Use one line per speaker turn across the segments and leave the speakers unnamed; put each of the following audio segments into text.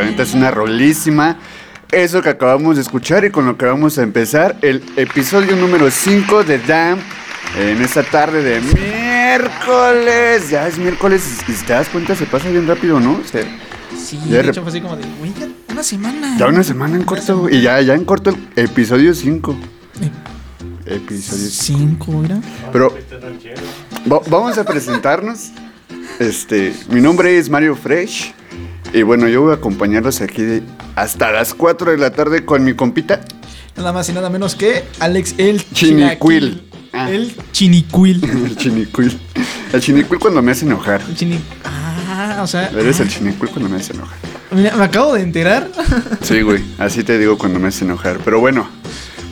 La neta es una rolísima. Eso que acabamos de escuchar y con lo que vamos a empezar el episodio número 5 de DAM en esta tarde de miércoles. Ya es miércoles y si te das cuenta se pasa bien rápido, ¿no?
Sí, de hecho fue así como de, güey, ya una semana.
ya una semana en corto y ya, ya en corto el episodio 5. Episodio 5.
Cinco, mira.
Pero va- vamos a presentarnos. Este, mi nombre es Mario Fresh. Y bueno, yo voy a acompañarlos aquí de- hasta las 4 de la tarde con mi compita.
Nada más y nada menos que Alex el
Chinicuil.
Chilaquil.
Ah.
El Chinicuil.
El chinicuil. El chinicuil cuando me hace enojar.
El chini... Ah, o sea.
Eres el
ah,
chinicuil cuando me hace enojar.
mira, me acabo de enterar.
Sí, güey. Así te digo cuando me hace enojar. Pero bueno,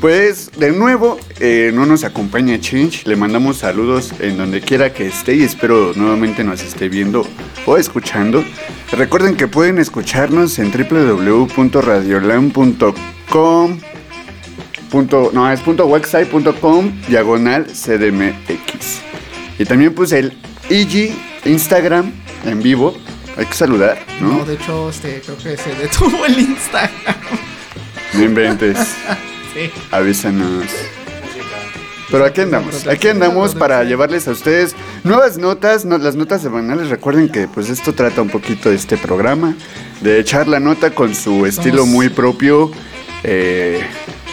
pues de nuevo eh, no nos acompaña Change. Le mandamos saludos en donde quiera que esté y espero nuevamente nos esté viendo o escuchando. Recuerden que pueden escucharnos en www.radiolam.com. Punto, no, es punto website.com diagonal CDMX. Y también pues el IG Instagram en vivo. Hay que saludar, ¿no?
No, de hecho, este, creo que se detuvo el Instagram.
No inventes.
Sí.
Avísanos. Pero aquí andamos, aquí andamos para llevarles a ustedes nuevas notas, no- las notas semanales. Recuerden que pues esto trata un poquito de este programa, de echar la nota con su estilo muy propio. eh,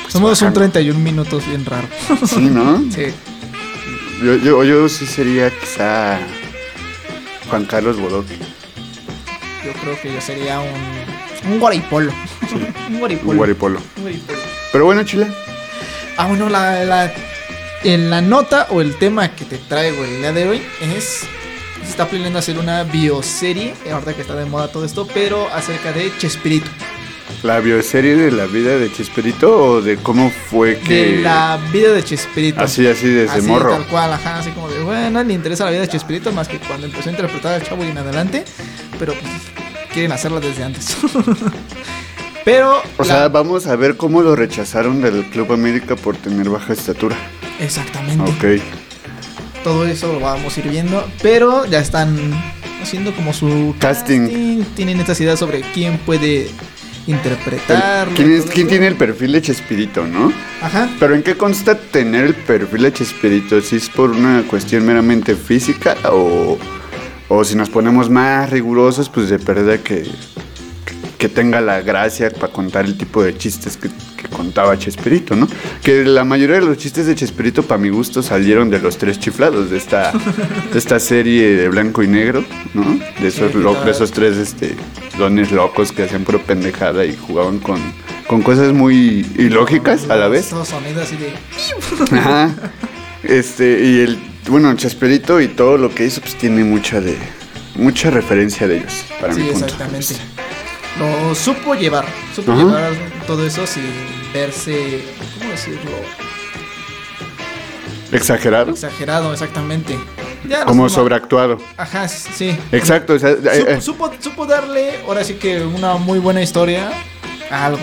pues,
Somos un
bajando.
31 minutos bien raro.
Sí, ¿no?
Sí.
Yo, yo, yo sí sería quizá Juan Carlos Bodoque.
Yo creo que yo sería un. Un guaripolo. un guaripolo.
Un guaripolo.
Un guaripolo.
Pero bueno, Chile.
Ah, bueno, la, la, en la nota o el tema que te traigo el día de hoy es. Se está planeando hacer una bioserie, ahorita que está de moda todo esto, pero acerca de Chespirito.
¿La bioserie de la vida de Chespirito o de cómo fue que...
De la vida de Chespirito.
Así, así, desde
Así,
morro.
Tal cual, ajá, así como de, bueno, le interesa la vida de Chespirito más que cuando empezó a interpretar al chavo y en adelante, pero pues, quieren hacerla desde antes. pero.
O
la-
sea, vamos a ver cómo lo rechazaron del Club América por tener baja estatura.
Exactamente.
Ok.
Todo eso lo vamos a ir viendo, pero ya están haciendo como su
Casting.
Tienen estas ideas sobre quién puede interpretar.
¿Quién, es, ¿Quién tiene el perfil de Chespirito, no?
Ajá.
Pero ¿en qué consta tener el perfil de Chespirito? ¿Si es por una cuestión meramente física o, o si nos ponemos más rigurosos, pues de perder que, que tenga la gracia para contar el tipo de chistes que, que contaba Chespirito, ¿no? Que la mayoría de los chistes de Chespirito, para mi gusto, salieron de los tres chiflados, de esta, de esta serie de blanco y negro, ¿no? De esos, de esos tres este, dones locos que hacían pura pendejada y jugaban con, con cosas muy ilógicas a la vez.
Esos sonidos así de.
Ajá. Este, y el, bueno, Chespirito y todo lo que hizo, pues tiene mucha de, mucha referencia de ellos, para
Sí,
mi punto.
exactamente. Lo supo llevar. Supo llevar todo eso sin verse. ¿Cómo decirlo?
Exagerado,
Exagerado, exactamente. Ya
como sobreactuado.
Ajá, sí.
Exacto, eh,
Supo,
eh,
supo, supo darle, ahora sí que una muy buena historia a algo.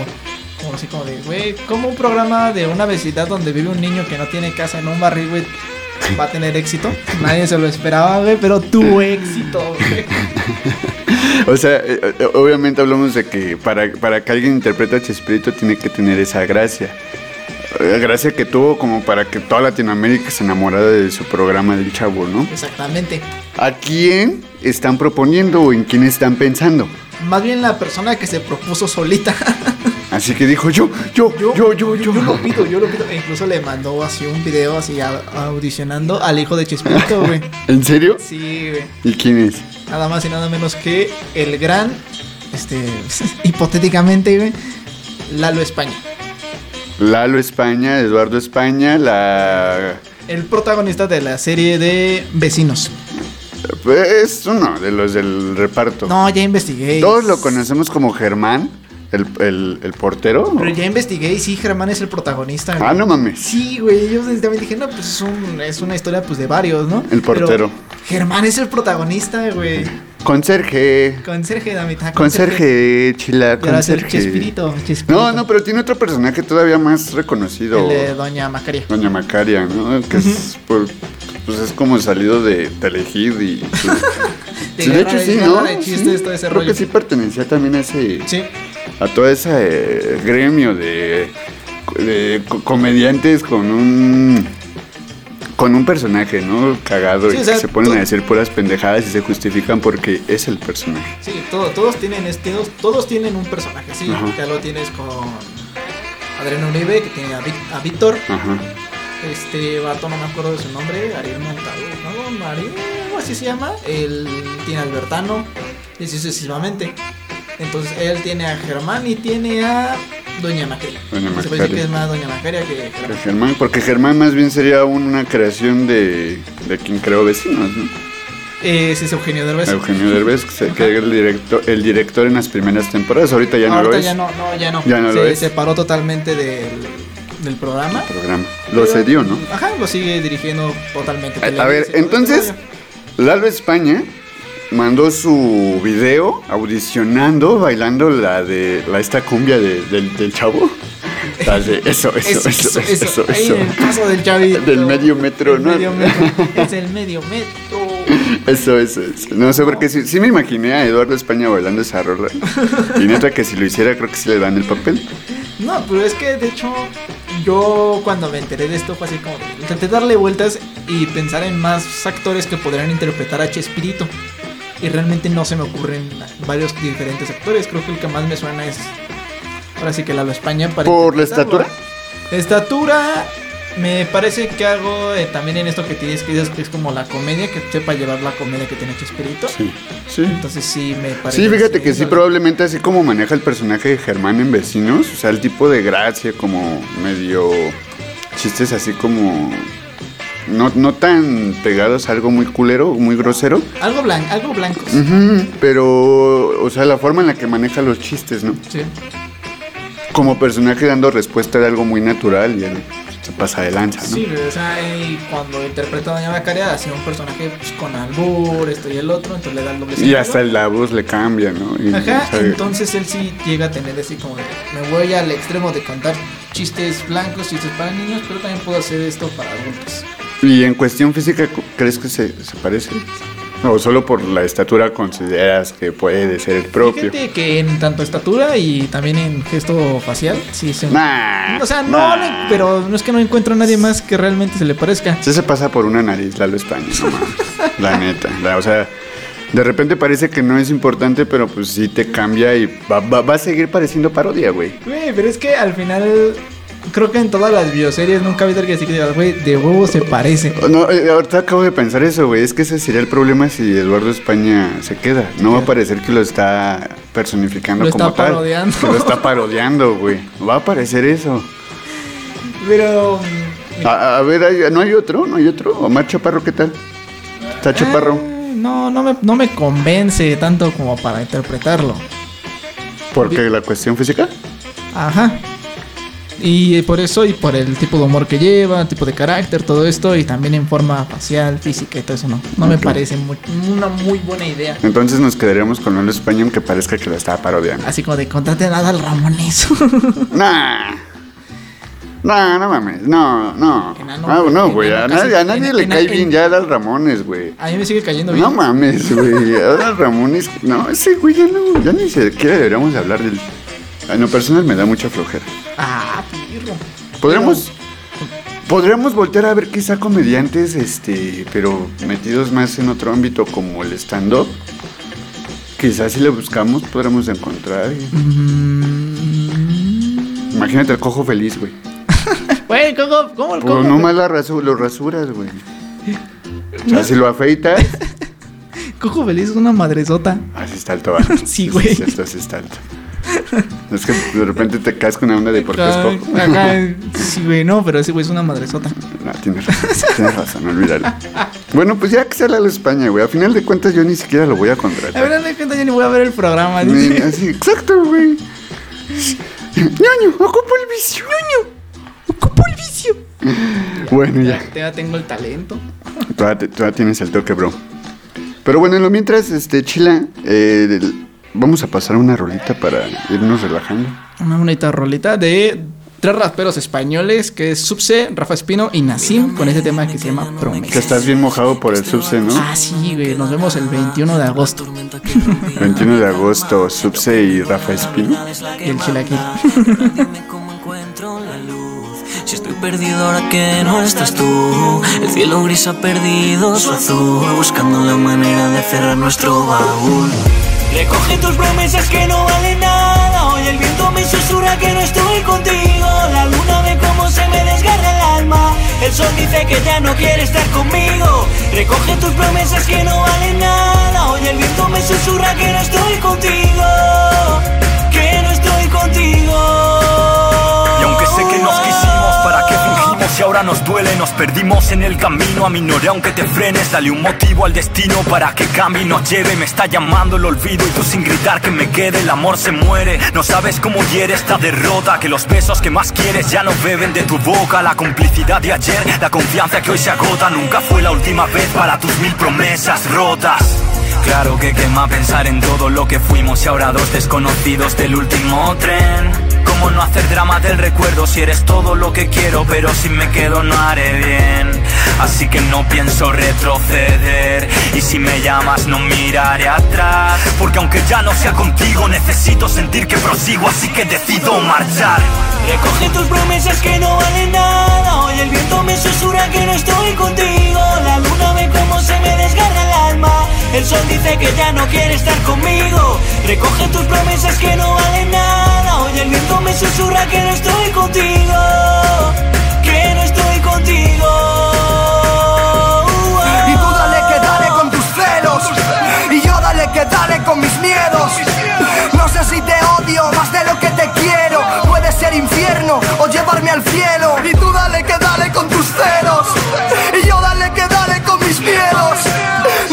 Como así como de, güey, como un programa de una vecindad donde vive un niño que no tiene casa en un barril, güey, va a tener éxito. Nadie se lo esperaba, güey, pero tuvo éxito, güey.
o sea, eh, eh, obviamente hablamos de que para, para que alguien interprete a Chespirito tiene que tener esa gracia. Eh, Gracia que tuvo como para que toda Latinoamérica se enamorara de su programa del chavo, ¿no?
Exactamente.
¿A quién están proponiendo o en quién están pensando?
Más bien la persona que se propuso solita.
Así que dijo yo, yo, yo, yo, yo.
yo lo pido, yo lo pido. E incluso le mandó así un video así audicionando al hijo de Chespirito, güey.
¿En serio?
Sí, güey.
¿Y quién es?
Nada más y nada menos que el gran, este, hipotéticamente, güey, Lalo España.
Lalo España, Eduardo España, la...
El protagonista de la serie de Vecinos.
Es uno de los del reparto.
No, ya investigué.
Todos lo conocemos como Germán, el, el- el portero.
Pero ya investigué y sí, Germán es el protagonista.
Ah,
güey.
no mames.
Sí, güey, yo también dije, no, pues es, un- es una historia pues de varios, ¿no?
El portero.
Pero Germán es el protagonista, güey.
Conserje. Conserje, chila,
Y ahora es el
conserje.
Chespirito, Chespirito.
No, no, pero tiene otro personaje todavía más reconocido.
El de Doña Macaria.
Doña Macaria, ¿no? Que es, por- pues es como salido de Telehit y... pues,
De
sí, de
guerra
hecho sí, ¿no? Sí,
todo ese
Creo
rollo.
que sí pertenecía también a ese...
Sí.
A todo ese eh, gremio de, de co- comediantes con un con un personaje, ¿no? Cagado
Sí,
y
o sea,
que se ponen a decir puras pendejadas y se justifican porque es el personaje.
Sí, todo- todos tienen este, todos, todos tienen un personaje, sí.
Ajá.
Ya lo tienes con Adriano Uribe, que tiene a, Vic- a Víctor.
Ajá.
Este vato, no me acuerdo de su nombre, Ariel Montalvo, ¿no? Ariel, así se llama. Él tiene a Albertano, y así sucesivamente. Entonces él tiene a Germán y tiene a Doña Macaria.
Doña
Se puede decir
Macaria.
que es más Doña Macaria que
Que
Germán.
Porque Germán más bien sería una creación de, de quien creó Vecinos, ¿no?
Ese es Eugenio Derbez.
Eugenio Derbez, que, era el director, el director en las primeras temporadas, ahorita ya no lo es.
ya no, no, ya no.
Ya no
se
lo es.
separó totalmente del, del programa.
Programa. Lo
Pero-
cedió, ¿no?
Ajá, lo sigue dirigiendo totalmente.
A, a ver, entonces. Lalo España mandó su video audicionando, bailando la de la esta cumbia de- del, del chavo. De- eso, eso, eso, eso, eso,
Ahí
eso.
en el caso del chavito.
Del medio metro, ¿no?
medio metro. Es el medio metro.
Eso, eso, eso. No sé, porque sí, sí me imaginé a Eduardo España bailando esa rola. Y neta que si lo hiciera, creo que sí le dan el papel.
No, pero es que de hecho yo cuando me enteré de esto fue así como intenté darle vueltas y pensar en más actores que podrían interpretar a Chespirito. Y realmente no se me ocurren varios diferentes actores. Creo que el que más me suena es. Ahora sí que Lalo España. para
¿Por la estatura?
Estatura. Me parece que hago eh, también en esto que tienes que dices que es como la comedia, que sepa llevar la comedia que tiene Chespirito.
Sí, sí.
Entonces sí me parece.
Sí, fíjate que sí, probablemente así como maneja el personaje de Germán en Vecinos, o sea, el tipo de gracia, como medio chistes así como no, no tan pegados a algo muy culero, muy grosero,
Algo blanco, algo blancos.
Ujú, pero, o sea, la forma en la que maneja los chistes, ¿no?
Sí.
Como personaje dando respuesta de algo muy natural y él se pasa de lanza, ¿no?
Sí, o sea, cuando interpreta a Doña Macaria, hacía un personaje pues, con albur, esto y el otro, entonces le da el doble
Y hasta la voz le cambia, ¿no? Y,
Ajá,
o sea,
entonces él sí llega a tener así como de, me voy al extremo de contar chistes blancos, chistes para niños, pero también puedo hacer esto para adultos.
Y en cuestión física, ¿crees que se, se parece? ¿O solo por la estatura consideras que puede ser el propio?
Fíjate que en tanto estatura y también en gesto facial, sí se...
Nah,
o sea, no,
nah.
le- pero no es que no encuentro a nadie más que realmente se le parezca.
Sí se pasa por una nariz, Lalo España, no. La neta. la- o sea, de repente parece que no es importante, pero pues sí te cambia y va, va- va a seguir pareciendo parodia, güey.
Güey, pero es que al final, creo que en todas las bioseries nunca ha habido alguien así que diga, güey, de huevo se parece.
No, eh, ahorita acabo de pensar eso, güey. Es que ese sería el problema si Eduardo España se queda. No va a parecer que lo está personificando
Lo está
como tal.
parodiando.
Que lo está parodiando, güey. Va a parecer eso.
Pero...
A, a ver, hay- ¿no hay otro? ¿No hay otro? Omar Chaparro, ¿qué tal? ¿Está Chaparro?
eh, no, no me, no me convence tanto como para interpretarlo.
¿Porque la cuestión física?
Ajá. Y por eso, y por el tipo de humor que lleva, tipo de carácter, todo esto, y también en forma facial, física y todo eso, no. No me parece muy- una muy buena idea.
Entonces nos quedaríamos con Lalo España aunque parezca que lo estaba parodiando.
Así como de contrate nada al Ramones.
Nah. Nah, no mames. No, no.
Enano,
Ah, no,
güey.
A nadie, a
casi-
nadie
en-
le
en-
cae
en-
bien ya Adal Ramones, güey.
A mí me sigue cayendo bien.
No mames, güey. Adal Ramones. No, ese güey ya no. Ya ni siquiera deberíamos de hablar del. En lo personal me da mucha flojera.
Ah, pirro.
Podríamos. Podríamos voltear a ver quizá comediantes, este, pero metidos más en otro ámbito como el stand-up. Quizás si le buscamos podremos encontrar.
Mm.
Imagínate el cojo feliz, güey.
Güey, ¿cómo, cómo,
Pues
cómo?
nomás la rasu- lo rasuras, güey. O sea, si lo afeitas,
Cojo feliz es una madresota.
así está alto. ¿verdad?
Sí, güey.
Así está, así está alto. Es que de repente te caes con una onda de por qué es
Acá-
cojo.
acá, sí, güey, no, pero ese güey es una madresota.
No, tienes razón, tienes razón, olvídalo. Bueno, pues ya que sale a la España, güey. A final de cuentas yo ni siquiera lo voy a
A
contratar.
ver, de cuenta, yo ni voy a ver el programa.
Ni-
dice.
Así, exacto, güey. Ñoño, ocupo el vicio. Ñoño.
Ocupo el vicio.
Bueno, ya.
Ya, ya tengo el talento.
Todavía, todavía tienes el toque, bro. Pero bueno, en lo mientras, este, Chila, eh, vamos a pasar una rolita para irnos relajando.
Una bonita rolita de tres raperos españoles que es Subse, Rafa Espino y Nassim con este tema que se llama
Que
Promesa.
estás bien mojado por el subse, ¿no?
Ah, sí, güey. Nos vemos el 21 de agosto.
21 de agosto, Subse y Rafa Espino.
Y el chilaquil.
Dime cómo encuentro la luz. Si estoy perdido ahora que no estás tú. El cielo gris ha perdido su azul. Buscando la manera de cerrar nuestro baúl. Recoge tus promesas que no valen nada. Hoy el viento me susurra que no estoy contigo. La luna ve cómo se me desgarra el alma. El sol dice que ya no quiere estar conmigo. Recoge tus promesas que no valen nada. Hoy el viento me susurra que no estoy contigo. Que no estoy contigo.
Y aunque sé que nos ¿para Y ahora nos duele, nos perdimos en el camino. Aminoré aunque te frenes, dale un motivo al destino para que cambie y nos lleve. Me está llamando el olvido y tú sin gritar que me quede, el amor se muere. No sabes cómo hiere esta derrota, que los besos que más quieres ya no beben de tu boca. La complicidad de ayer, la confianza que hoy se agota. Nunca fue la última vez para tus mil promesas rotas. Claro que quema pensar en todo lo que fuimos y ahora dos desconocidos del último tren. ¿Cómo no hacer drama del recuerdo. Si eres todo lo que quiero, pero si me quedo no haré bien? Así que no pienso retroceder. Y si me llamas no miraré atrás. Porque aunque ya no sea contigo Necesito sentir que prosigo. Así que decido marchar.
Recoge tus promesas que no valen nada. Hoy el viento me susurra que no estoy contigo. La luna ve cómo se me desgarra el alma. El sol dice que ya no quiere estar conmigo. Recoge tus promesas que no valen nada Hoy el viento me susurra que no estoy contigo Que no estoy contigo.
Y tú dale que dale con tus celos Y yo dale que dale con mis miedos. No sé si te odio más de lo que te quiero Puede ser infierno o llevarme al cielo. Y tú dale que dale con tus celos Y yo dale que dale con mis miedos.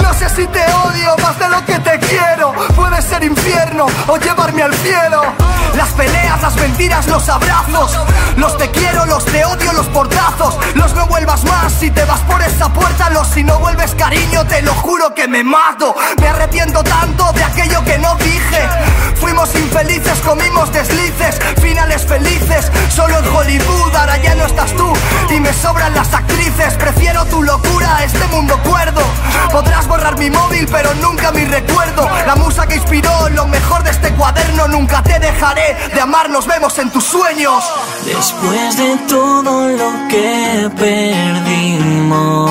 No sé si te odio más de lo que te quiero Puede ser infierno o llevarme al cielo peleas, las mentiras, los abrazos. Los te quiero, los te odio, los portazos. Los no vuelvas más si te vas por esa puerta Los si no vuelves cariño, te lo juro que me mato. Me arrepiento tanto de aquello que no dije. Fuimos infelices, comimos deslices Finales felices, solo en Hollywood Ahora ya no estás tú. Y me sobran las actrices Prefiero tu locura a este mundo cuerdo. Podrás borrar mi móvil pero nunca mi recuerdo. La musa que inspiró lo mejor de este cuaderno Nunca te dejaré de amar, nos vemos en tus sueños
Después de todo lo que perdimos,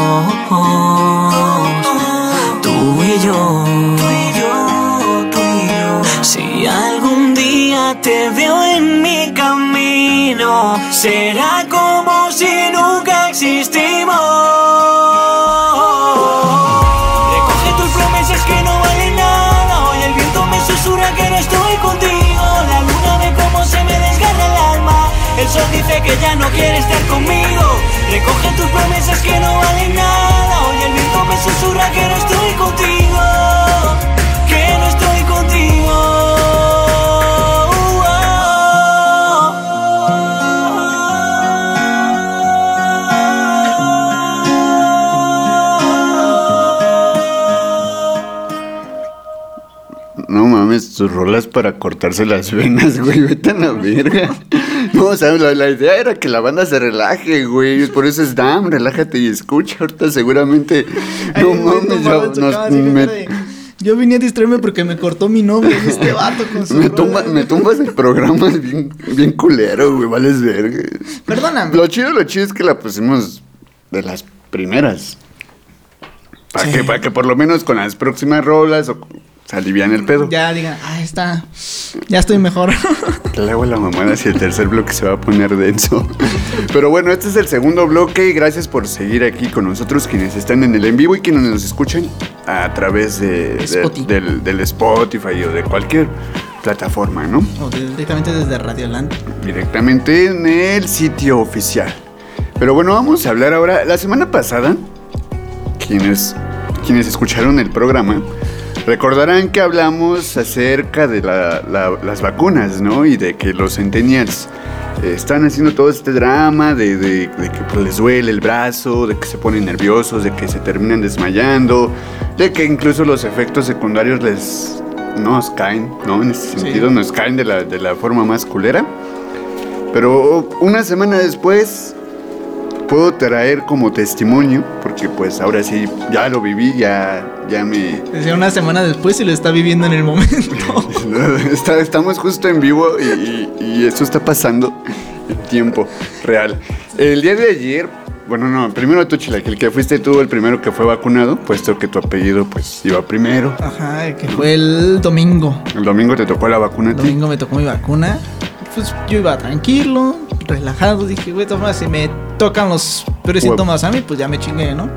tú y yo, si algún día te veo en mi camino, será como si nunca existimos. Ya no quiere estar conmigo. Recoge tus promesas que no valen nada. Hoy el viento me susurra que no estoy contigo.
Mames, tus rolas para cortarse las venas, güey. Vete a la verga. No, o sea, la, la idea era que la banda se relaje, güey. Por eso es Dam, relájate y escucha. Ahorita seguramente. No
Ay,
mames, yo, nos- me,
de, Yo vine a distraerme porque me cortó mi novio este vato con su
me, tumba- tumbas el programa bien, bien culero, güey. Vales verga.
Perdóname.
Lo chido, lo chido es que la pusimos de las primeras. Para,
Sí.
que, para que por lo menos con las próximas rolas o, se alivian el pedo.
Ya digan, ah, está. Ya estoy mejor.
Hago la mamada si el tercer bloque se va a poner denso. Pero bueno, este es el segundo bloque y gracias por seguir aquí con nosotros quienes están en el en vivo y quienes nos escuchan a través de, de-
Spotify.
del, del Spotify o de cualquier plataforma, ¿no?
O directamente desde Radioland.
Directamente en el sitio oficial. Pero bueno, vamos a hablar ahora. La semana pasada, quienes, quienes escucharon el programa, recordarán que hablamos acerca de la- la- las vacunas, ¿no? Y de que los centennials eh, están haciendo todo este drama de, de- de que pues, les duele el brazo, de que se ponen nerviosos, de que se terminan desmayando, de que incluso los efectos secundarios les nos caen, ¿no? En ese
Sí.
sentido, nos caen de la, de la forma más culera. Pero una semana después puedo traer como testimonio, porque pues ahora sí, ya lo viví, ya, ya me...
Decía una semana después y lo está viviendo en el momento.
Está- estamos justo en vivo y, y- está pasando en tiempo real. El día de ayer, bueno, no, primero tú, Chilaquil, que fuiste tú el primero que fue vacunado, puesto que tu apellido pues iba primero.
Ajá, que fue el domingo.
El domingo te tocó la vacuna
El domingo me tocó mi vacuna. Pues yo iba tranquilo, relajado. Dije, güey, toma, si me tocan los peores
Huevo.
síntomas a mí, pues ya me chingué, ¿no?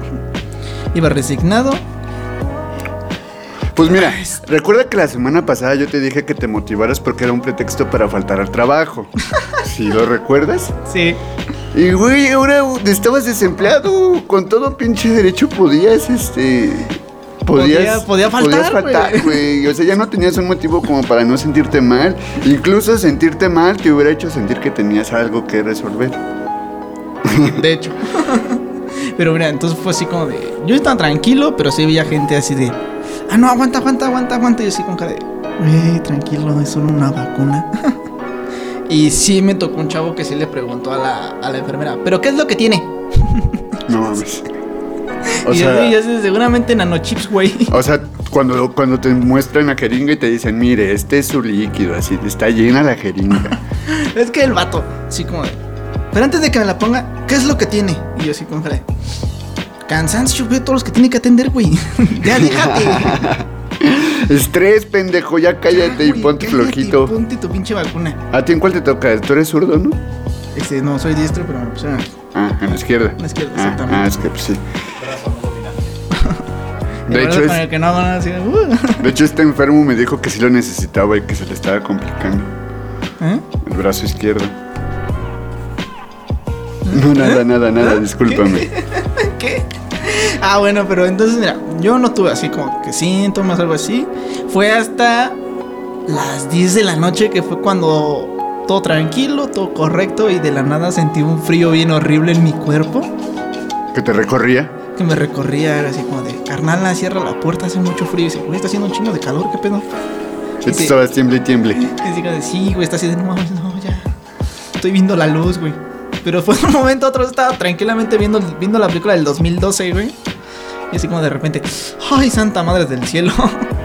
Iba resignado.
Pues mira, recuerda que la semana pasada yo te dije que te motivaras porque era un pretexto para faltar al trabajo. ¿Sí lo recuerdas?
Sí.
Y güey, ahora estabas desempleado, con todo pinche derecho podías, este... Podías,
Podía- podía faltar,
güey. O sea, ya no tenías un motivo como para no sentirte mal. Incluso sentirte mal te hubiera hecho sentir que tenías algo que resolver.
De hecho. pero mira, entonces fue así como de. Yo estaba tranquilo, pero sí veía gente así de. Ah, no, aguanta, aguanta, aguanta, aguanta. Y yo así con cara de. Güey, tranquilo, es solo una vacuna. y sí me tocó un chavo que sí le preguntó a la, a la enfermera, ¿pero qué es lo que tiene?
No mames. O
y
sea-
así, y así, seguramente nanochips, güey.
O sea, cuando, cuando te muestran la jeringa y te dicen, mire, este es su líquido, así, está llena la jeringa.
Es que el vato, así como de. Pero antes de que me la ponga, ¿qué es lo que tiene? Y yo así como de. Cansancio, ve todos los que tiene que atender, güey. ya déjate.
Estrés, pendejo, ya cállate y
Güey,
ponte
cállate,
flojito.
Ponte tu pinche vacuna.
¿A ti en cuál te toca? Tú eres zurdo, ¿no?
Este, no, soy diestro, pero me lo pusieron aquí.
Ah, en la izquierda.
En la izquierda,
Ah,
exactamente.
Ah, es que pues sí.
De
De hecho,
el
es-
que no hago nada así. de, uh.
de hecho, este enfermo me dijo que sí lo necesitaba y que se le estaba complicando.
¿Eh?
El brazo izquierdo. No, nada, nada, nada, discúlpame.
¿Qué? Ah, bueno, pero entonces, mira, yo no tuve así como que síntomas o algo así. Fue hasta las 10 de la noche que fue cuando todo tranquilo, todo correcto y de la nada sentí un frío bien horrible en mi cuerpo
Que te recorría.
que me recorría así como de, carnal, cierra la puerta, hace mucho frío. Y dice, güey, está haciendo un chingo de calor, ¿qué pedo?
Y tú
Sí.
estabas tiemble y tiemble.
Y digo, sí, güey, está de, no, no, ya. Estoy viendo la luz, güey. Pero fue un momento otro, estaba tranquilamente viendo, viendo la película del 2012, güey. Y así como de repente, ¡ay, santa madre del cielo!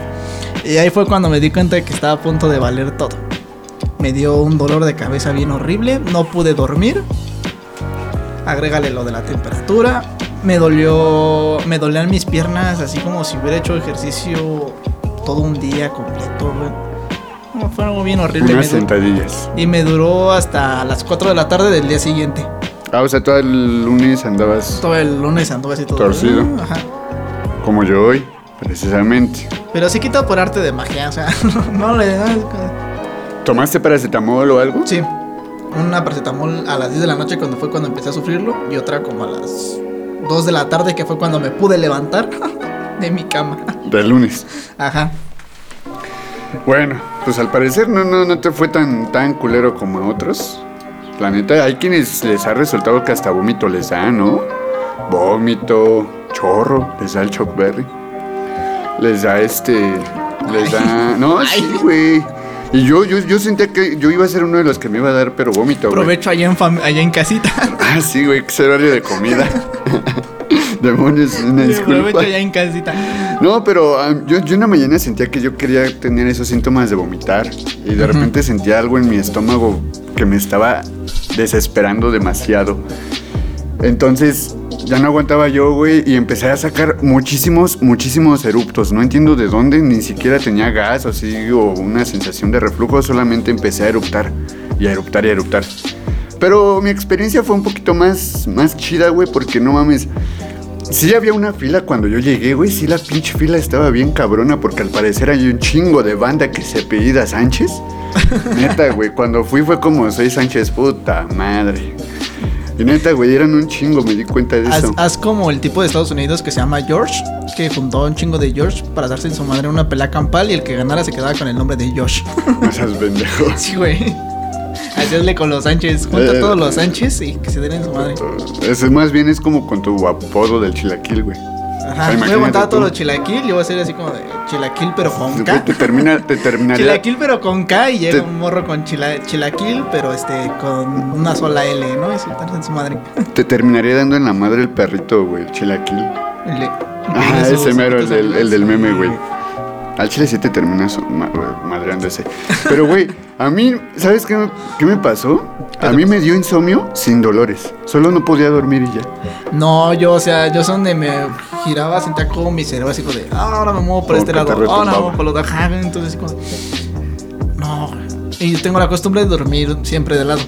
y ahí fue cuando me di cuenta de que estaba a punto de valer todo. Me dio un dolor de cabeza bien horrible, no pude dormir. Agrégale lo de la temperatura. Me dolió, me dolían mis piernas, así como si hubiera hecho ejercicio todo un día completo, güey. Fue algo bien horrible.
Unas sentadillas.
y me duró hasta las 4 de la tarde del día siguiente.
Ah, o sea, todo el lunes andabas
Todo el lunes anduve así todo.
Torcido.
Ajá.
como yo hoy, precisamente.
Pero sí quito por arte de magia, o sea, no le no,
¿Tomaste paracetamol o algo?
Sí. Una paracetamol a las 10 de la noche cuando fue cuando empecé a sufrirlo y otra como a las 2 de la tarde que fue cuando me pude levantar de mi cama.
Del lunes.
Ajá.
Bueno, pues al parecer no, no, no te fue tan, tan culero como a otros. La neta, hay quienes les ha resultado que hasta vómito les da, ¿no? Vómito, chorro, les da el chockberry. Les da este. Les da. No, sí, güey. Y yo, yo, yo sentía que yo iba a ser uno de los que me iba a dar, pero vómito, güey.
Aprovecho allá en, allá en casita.
Ah, sí, güey, que es horario de comida. Demonios, una disculpa.
allá en casita.
No, pero ah, yo, yo una mañana sentía que yo quería tener esos síntomas de vomitar. Y de repente sentía algo en mi estómago que me estaba desesperando demasiado. Entonces ya no aguantaba yo, güey, y empecé a sacar muchísimos, muchísimos eruptos. No entiendo de dónde, ni siquiera tenía gas o así, o una sensación de reflujo, solamente empecé a eruptar y a eruptar y a eruptar. Pero mi experiencia fue un poquito más, más chida, güey, porque no mames. Sí había una fila cuando yo llegué, güey. Sí, la pinche fila estaba bien cabrona porque al parecer hay un chingo de banda que se apellida Sánchez. Neta, güey, cuando fui fue como soy Sánchez, puta madre. Y neta, güey, eran un chingo, me di cuenta de
Haz,
eso.
haz como el tipo de Estados Unidos que se llama George, que juntó a un chingo de George para darse en su madre una pelea campal y el que ganara se quedaba con el nombre de Josh.
No seas pendejo.
Sí, güey. Hacerle con los Sánchez. Junta
Eh,
a todos los Sánchez y que se den en su madre.
Ese más bien es como con tu apodo del chilaquil, güey.
Ajá. Voy a montar a todos los chilaquil. Yo voy a ser así como de chilaquil, pero con K.
Te, termina, te terminaría.
Chilaquil, pero con K. Y llega
Te-
un morro con chila- chilaquil, pero este con una sola L, ¿no? Y darse en su madre.
Te terminaría dando en la madre el perrito, güey, el chilaquil.
El de-
Ah, ese mero, el el del meme, güey. Al chile sí te terminas ma- madreando ese. Pero, güey, a mí, ¿sabes qué me, qué me pasó? A mí me dio insomnio sin dolores. Solo no podía dormir y ya.
No, yo, o sea, yo son de me giraba, sentía como mi cerebro así como de, ah, ahora me muevo por
Como
este lado, ahora me muevo por los ajá, entonces así como no. Y yo tengo la costumbre de dormir siempre de lado.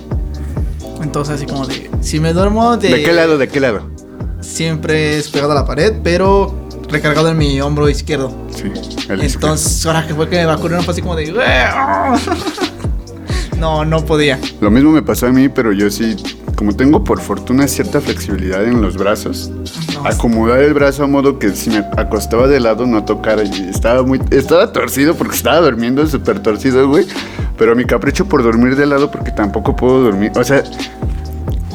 Entonces así como de, si me duermo de...
¿De qué lado? ¿De qué lado?
Siempre es pegado a la pared, pero recargado en mi hombro izquierdo.
Sí, el
Entonces, ahora que fue que me vacunaron fue así como de, "Ah". No, no podía.
Lo mismo me pasó a mí, pero yo sí, como tengo por fortuna cierta flexibilidad en los brazos,
No,
acomodar el brazo a modo que si me acostaba de lado no tocara y estaba muy estaba torcido porque estaba durmiendo súper torcido, güey. Pero mi capricho por dormir de lado porque tampoco puedo dormir, o sea,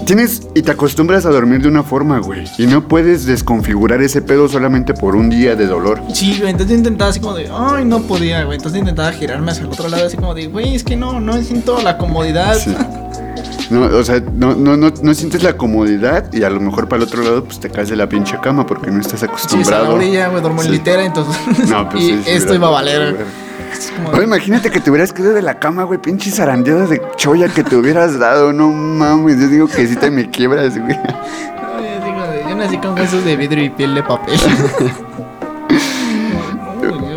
tienes y te acostumbras a dormir de una forma, güey, y no puedes desconfigurar ese pedo solamente por un día de dolor.
Sí, güey, entonces intentaba así como de, ay, no podía, güey. Entonces intentaba girarme hacia el otro lado, así como de, güey, es que no, no siento la comodidad.
Sí. No, o sea, no, no, no, no sientes la comodidad y a lo mejor para el otro lado pues te caes de la pinche cama porque no estás
Sí, está en la
acostumbrado.
orilla, güey, duermo en
Sí.
litera, entonces.
No, pues
y
sí, sí,
esto iba a valer. Como-
imagínate que te hubieras caído de la cama, güey, pinche zarandeada de choya que te hubieras dado, no mames, yo digo que sí te me quiebras, güey.
Digo, de- yo nací con huesos de vidrio y piel de papel.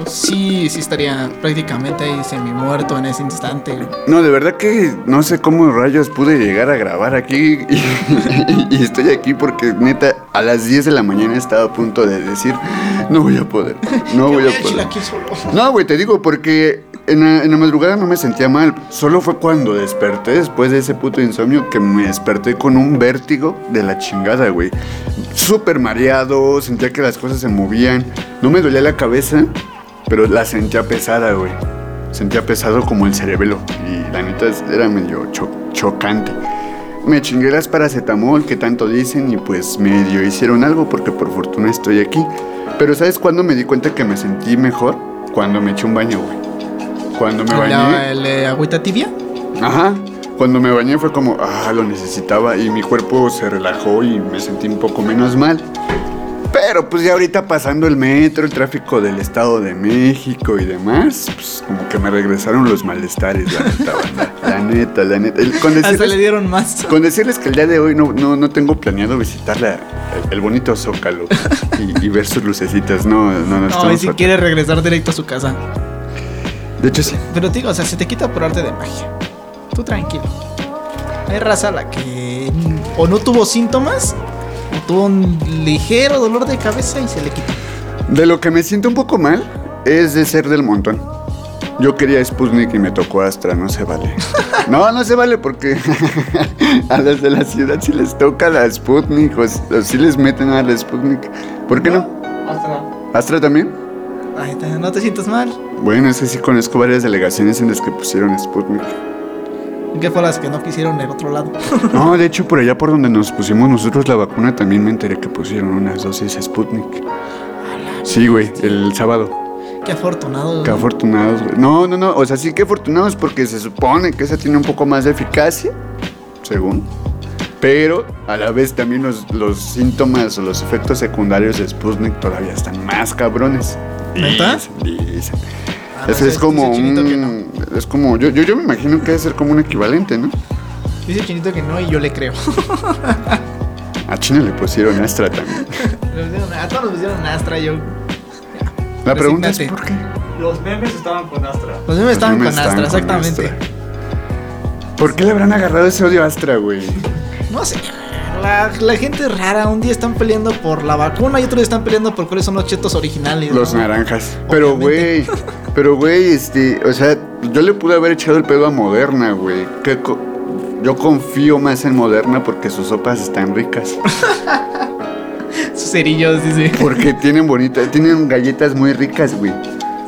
Sí, sí estaría prácticamente ahí semi muerto en ese instante.
No, de verdad que no sé cómo rayos pude llegar a grabar aquí y, y estoy aquí porque neta a las 10 de la mañana estaba a punto de decir, no voy a poder, no voy a poder. No, güey, te digo porque en la, en la madrugada no me sentía mal. Solo fue cuando desperté después de ese puto insomnio que me desperté con un vértigo de la chingada, güey. Súper mareado, sentía que las cosas se movían. No me dolía la cabeza, pero la sentía pesada, güey. Sentía pesado como el cerebelo. Y la neta era medio cho- chocante. Me chingué las paracetamol que tanto dicen y pues medio hicieron algo porque por fortuna estoy aquí. Pero ¿sabes cuándo me di cuenta que me sentí mejor? Cuando me eché un baño, güey. Cuando me
¿La,
bañé.
el, eh, agüita tibia?
Ajá. Cuando me bañé fue como, ah, lo necesitaba y mi cuerpo se relajó y me sentí un poco menos mal. Pero pues ya ahorita pasando el metro, el tráfico del Estado de México y demás, pues como que me regresaron los malestares, la neta, banda. La neta, la neta. Con,
Hasta le
decirles,
dieron más.
con decirles que el día de hoy no, no, no tengo planeado visitar la- el, el bonito Zócalo y, y ver sus lucecitas. No, no, no.
No, y si quiere regresar directo a su casa.
De hecho, sí.
Pero te digo, o sea, se te quita por arte de magia. Tú tranquilo. Hay raza a la que o no tuvo síntomas tuvo un ligero dolor de cabeza y se le quitó.
De lo que me siento un poco mal es de ser del montón. Yo quería Sputnik y me tocó Astra, no se vale. No, no se vale porque a las de la ciudad sí les toca la Sputnik o, o sí les meten a la Sputnik. ¿Por qué no? ¿Astra también?
Ay, no te sientas mal.
Bueno, es que sí conozco varias delegaciones en las que pusieron Sputnik.
¿Qué fue las que no quisieron el otro lado?
No, de hecho por allá por donde nos pusimos nosotros la vacuna también me enteré que pusieron unas dosis Sputnik. Sí, güey, el sábado.
Qué afortunado.
Qué afortunados, güey. No, no, no. O sea, sí que afortunados porque se supone que esa tiene un poco más de eficacia, según. Pero a la vez también los, los síntomas o los efectos secundarios de Sputnik todavía están más cabrones.
¿Neta?
Dicen, dicen.
Ah, no
es como un... Es como... Yo, yo, yo me imagino que debe ser como un equivalente, ¿no?
Dice Chinito que no y yo le creo.
A China le pusieron Astra también.
Le pusieron- a todos nos pusieron Astra, yo.
La pregunta es. ¿por qué?
Los memes estaban con Astra.
Los memes estaban
memes
con Astra,
estaban con
exactamente.
Astra. ¿Por qué le habrán agarrado ese odio a Astra, güey?
No sé. La, la gente es rara. Un día están peleando por la vacuna y otro día están peleando por cuáles son los chetos originales.
Los
¿no?
naranjas. Pero, güey, pero, güey, este, o sea, yo le pude haber echado el pedo a Moderna, güey. Que co- yo confío más en Moderna porque sus sopas están ricas.
Sus cerillos, dice.
Porque tienen bonitas, tienen galletas muy ricas, güey.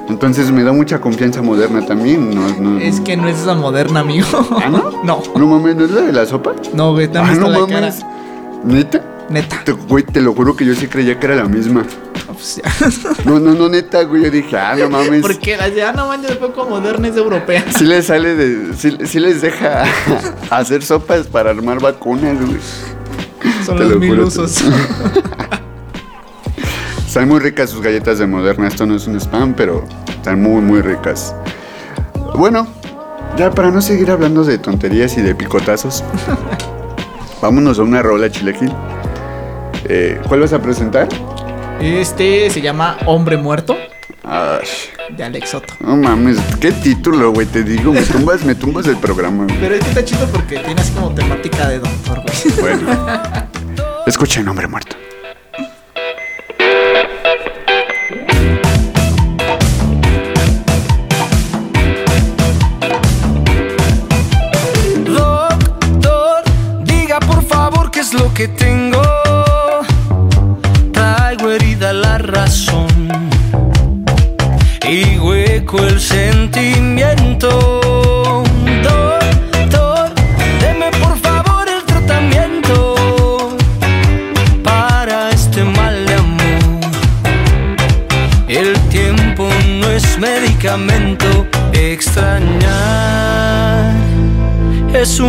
Entonces me da mucha confianza Moderna también. No, no,
Es que no es esa moderna, amigo.
¿Ah, no?
No.
No mames, ¿no es la de la sopa?
No, güey, han
Ah,
visto
no
la cara.
¿Neta?
Neta.
Te, güey, te lo juro que yo sí creía que era la misma.
No, pues.
No, no, no, neta, güey. Yo dije, ah, no mames.
Porque la ya no manches, después como moderna es europea.
Sí les sale de. Sí, sí les deja hacer sopas para armar vacunas, güey.
Son
Te
los
lo
mil
juro,
usos.
Están muy ricas sus galletas de Moderna. Esto no es un spam, pero están muy, muy ricas. Bueno, ya para no seguir hablando de tonterías y de picotazos, vámonos a una rola, Chilequil. Eh, ¿Cuál vas a presentar?
Este se llama Hombre Muerto
Ay,
de Alex Soto.
no mames, qué título, güey. Te digo, me tumbas, me tumbas el programa. güey.
Pero es que está chido porque tiene así como temática de doctor, güey.
Bueno, escuchen, hombre muerto.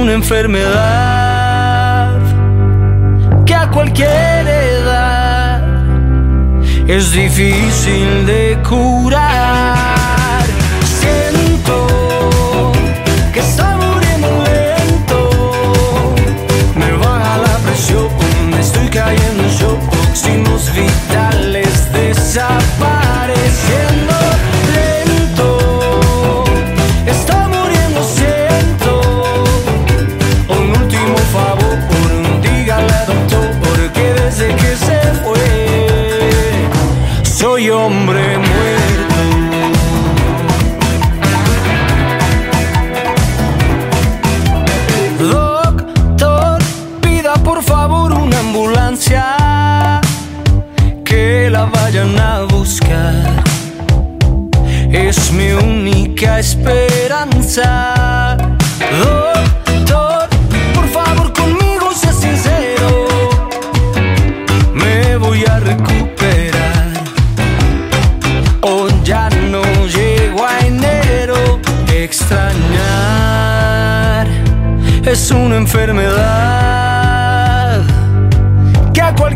Una enfermedad que a cualquier edad es difícil de curar.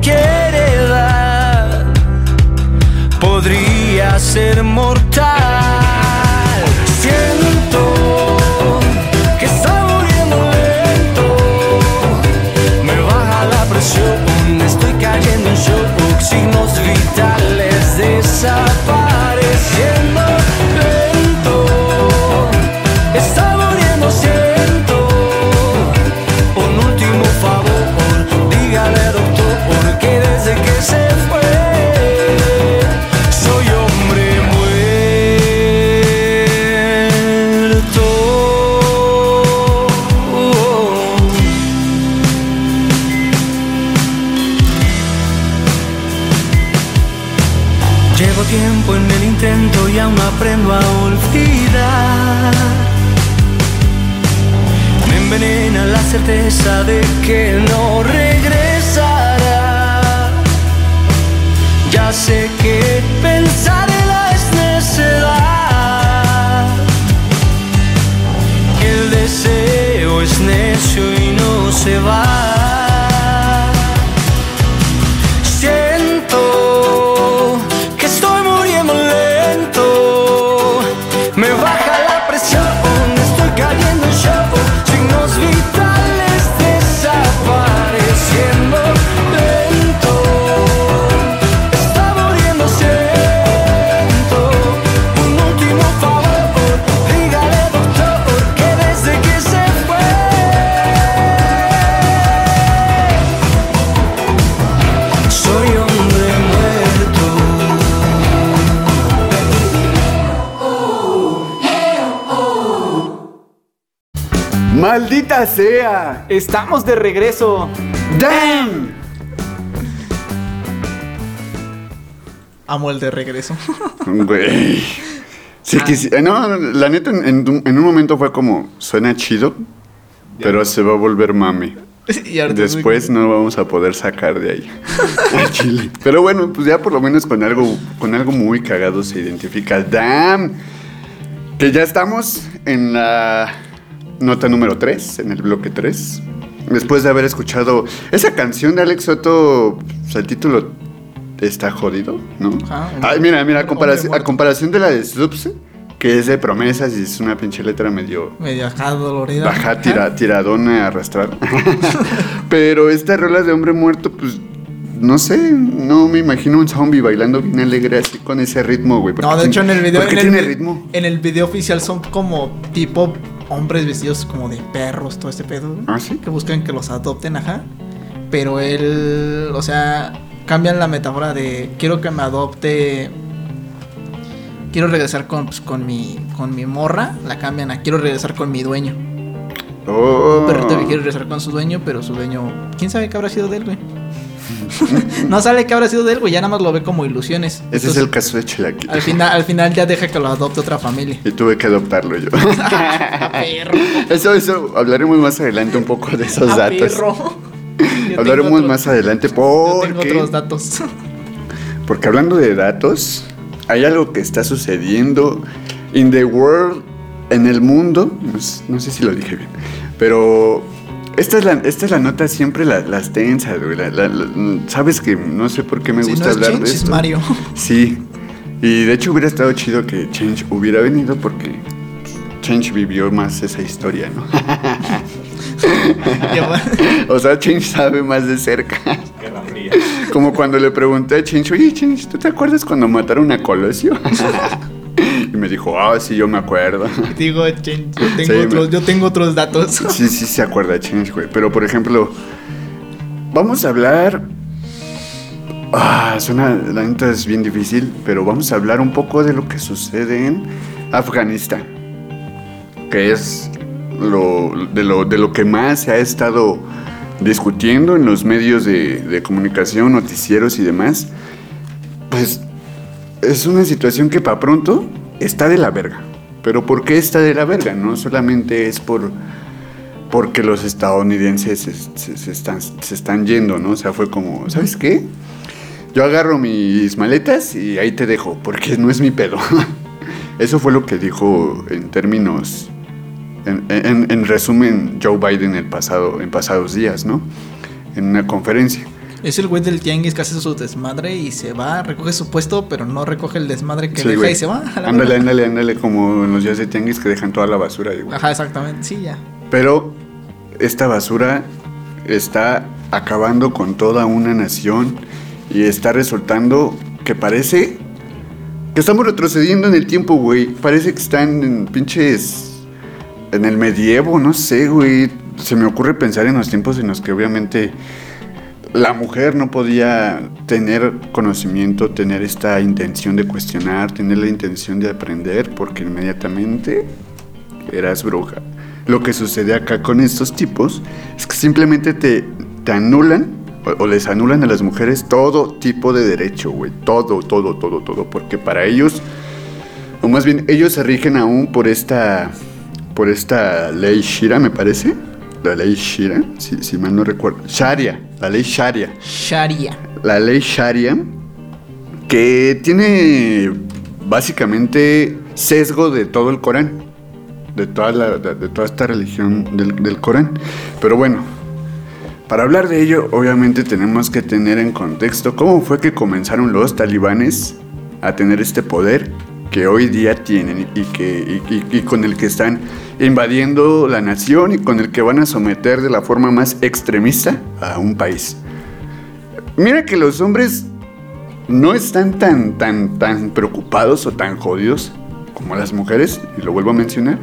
Cualquier edad podría ser mortal. Siento que está muriendo lento, me baja la presión, estoy cayendo en shock, signos vitales desapareciendo certeza de que no
¡Maldita sea!
Estamos de regreso.
¡Damn!
Amo el de regreso.
Güey. Sí,
Ah.
que sí. No, la neta, en, en- en un momento fue como, suena chido, pero se va a volver mame.
Y
Después no vamos a poder sacar de ahí. Al chile. Pero bueno, pues ya por lo menos con algo, con algo muy cagado se identifica. ¡Damn! Que ya estamos en la nota número 3, en el bloque 3. Después de haber escuchado esa canción de Alex Soto, pues, el título está jodido, ¿no?
Ajá.
Ay, mira, mira, a comparación, a
muerto.
comparación de la de Subs, que es de promesas y es una pinche letra medio
Medio acá dolorida.
Baja, tira, tiradona, arrastrar. Pero esta rola de hombre muerto, pues, no sé, no me imagino un zombie bailando bien alegre así con ese ritmo, güey.
No, de hecho en el video.
¿Por qué
en el
tiene
vi-
ritmo?
En el video oficial son como tipo hombres vestidos como de perros, todo este pedo. güey,
¿Ah, sí?
Que buscan que los adopten, ajá. Pero él, o sea, cambian la metáfora de quiero que me adopte. Quiero regresar con, pues, con mi con mi morra, la cambian a quiero regresar con mi dueño.
Oh.
Un perrito que quiere regresar con su dueño, pero su dueño, ¿quién sabe qué habrá sido de él, güey? no sabe qué habrá sido de él, güey, ya nada más lo ve como ilusiones.
Ese es el caso de Chilaquil.
al final, al final ya deja que lo adopte otra familia.
Y tuve que adoptarlo yo.
Perro.
eso, eso, hablaremos más adelante un poco de esos datos.
perro.
Hablaremos
otro-
más adelante
Yo tengo
porque...
otros datos.
Porque hablando de datos, hay algo que está sucediendo in the world, en el mundo, no sé si lo dije bien, Pero esta es la, esta es la nota siempre la- las tensas, güey. La- la- la- Sabes que no sé por qué me
Si
gusta
no es
hablar
Change,
de
es
esto.
Mario.
Sí. Y de hecho hubiera estado chido que Change hubiera venido porque Change vivió más esa historia, ¿no? o sea, Change sabe más de cerca.
Guerra Fría.
Como cuando le pregunté a Change, oye Change, ¿tú te acuerdas cuando mataron a Colosio? y me dijo, ah, sí, yo me acuerdo.
Digo, Change, yo tengo,
Sí,
otros,
me-
yo tengo otros datos.
Sí, sí se acuerda Change, güey. Pero por ejemplo, vamos a hablar. Ah, suena, la neta es bien difícil, pero vamos a hablar un poco de lo que sucede en Afganistán. Que es lo, de, lo, de lo que más se ha estado discutiendo en los medios de, de comunicación, noticieros y demás. Pues es una situación que para pronto está de la verga. Pero ¿por qué está de la verga? No solamente es por porque los estadounidenses se, están, se están yendo, ¿no? O sea, fue como, ¿sabes qué? Yo agarro mis maletas y ahí te dejo, porque no es mi pedo. Eso fue lo que dijo en términos, en resumen, Joe Biden el pasado, en pasados días, ¿no? En una conferencia.
Es el güey del tianguis que hace su desmadre y se va, recoge su puesto, pero no recoge el desmadre que
Sí,
deja
güey.
y se va.
Ándale, ándale, ándale, como en los días de tianguis que dejan toda la basura ahí, güey.
Ajá, exactamente, sí, ya.
Pero esta basura está acabando con toda una nación y está resultando que parece que estamos retrocediendo en el tiempo, güey. Parece que están en pinches en el medievo, no sé, güey. Se me ocurre pensar en los tiempos en los que obviamente la mujer no podía tener conocimiento, tener esta intención de cuestionar, tener la intención de aprender, porque inmediatamente eras bruja. Lo que sucede acá con estos tipos es que simplemente te, te anulan o, les anulan a las mujeres todo tipo de derecho, güey. Todo, todo, todo, todo. Porque para ellos, o más bien, ellos se rigen aún por esta, por esta ley Shira, me parece. La ley Shira, si mal no recuerdo. Sharia, la ley Sharia
Sharia.
la ley Sharia, que tiene básicamente sesgo de todo el Corán, de toda, la- de, de toda esta religión del, del Corán. Pero bueno, para hablar de ello, obviamente tenemos que tener en contexto cómo fue que comenzaron los talibanes a tener este poder que hoy día tienen y, que, y- con el que están invadiendo la nación y con el que van a someter de la forma más extremista a un país. Mira que los hombres no están tan, tan, tan preocupados o tan jodidos como las mujeres, y lo vuelvo a mencionar,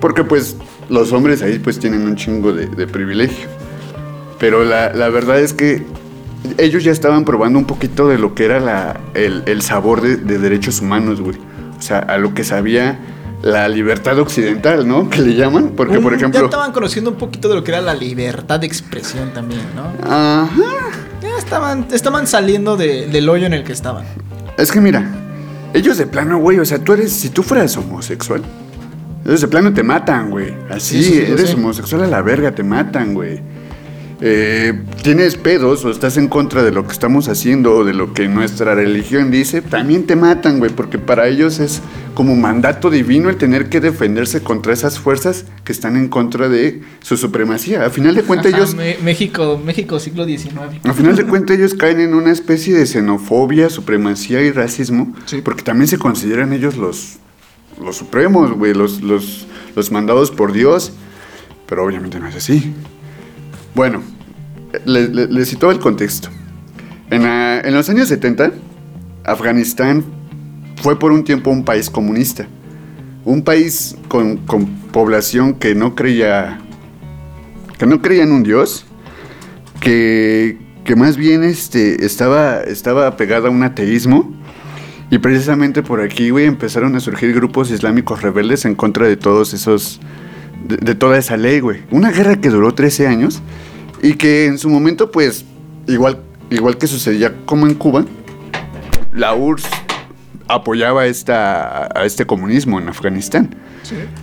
porque pues los hombres ahí pues tienen un chingo de, de privilegio. Pero la, la verdad es que ellos ya estaban probando un poquito de lo que era la, el, el sabor de, de derechos humanos, güey. O sea, a lo que sabía la libertad occidental, ¿no? Que le llaman. Porque, por ejemplo...
Ya estaban conociendo un poquito de lo que era la libertad de expresión también, ¿no?
Ajá.
Ya estaban, estaban saliendo de- del hoyo en el que estaban.
Es que mira, ellos de plano, güey, o sea, tú eres, si tú fueras homosexual, ellos de plano te matan, güey. Así,
Sí, sí,
eres homosexual a la verga, te matan, güey. Eh, tienes pedos o estás en contra de lo que estamos haciendo o de lo que nuestra religión dice, también te matan, güey, porque para ellos es como mandato divino el tener que defenderse contra esas fuerzas que están en contra de su supremacía. A final de cuentas
Ajá,
ellos
México, México siglo XIX.
a final de cuentas ellos caen en una especie de xenofobia, supremacía y racismo, porque también se consideran ellos los, los supremos, güey, los, los, los mandados por Dios, pero obviamente no es así. Bueno, les le, el contexto. En, los años 70, Afganistán fue por un tiempo un país comunista, un país con, población que no creía que no creía en un Dios, que, más bien este, estaba, estaba a un ateísmo. Y precisamente por aquí, empezaron a surgir grupos islámicos rebeldes en contra de todos esos, de, de toda esa ley, güey. Una guerra que duró 13 años y que en su momento, pues, igual, igual que sucedía como en Cuba, la URSS apoyaba esta, a este comunismo en Afganistán.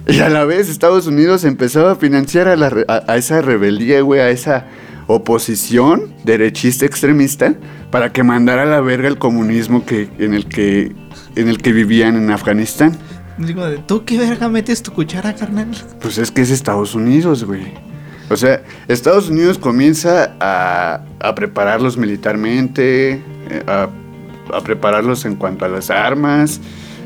Y a la vez Estados Unidos empezaba a financiar a, la a esa rebeldía, güey, a esa oposición derechista extremista para que mandara a la verga el comunismo que, en, el que, en el que vivían en Afganistán.
Digo, ¿tú qué verga metes tu cuchara, carnal?
Pues es que es Estados Unidos, güey. O sea, Estados Unidos comienza a, a prepararlos militarmente, eh, a, a prepararlos en cuanto a las armas,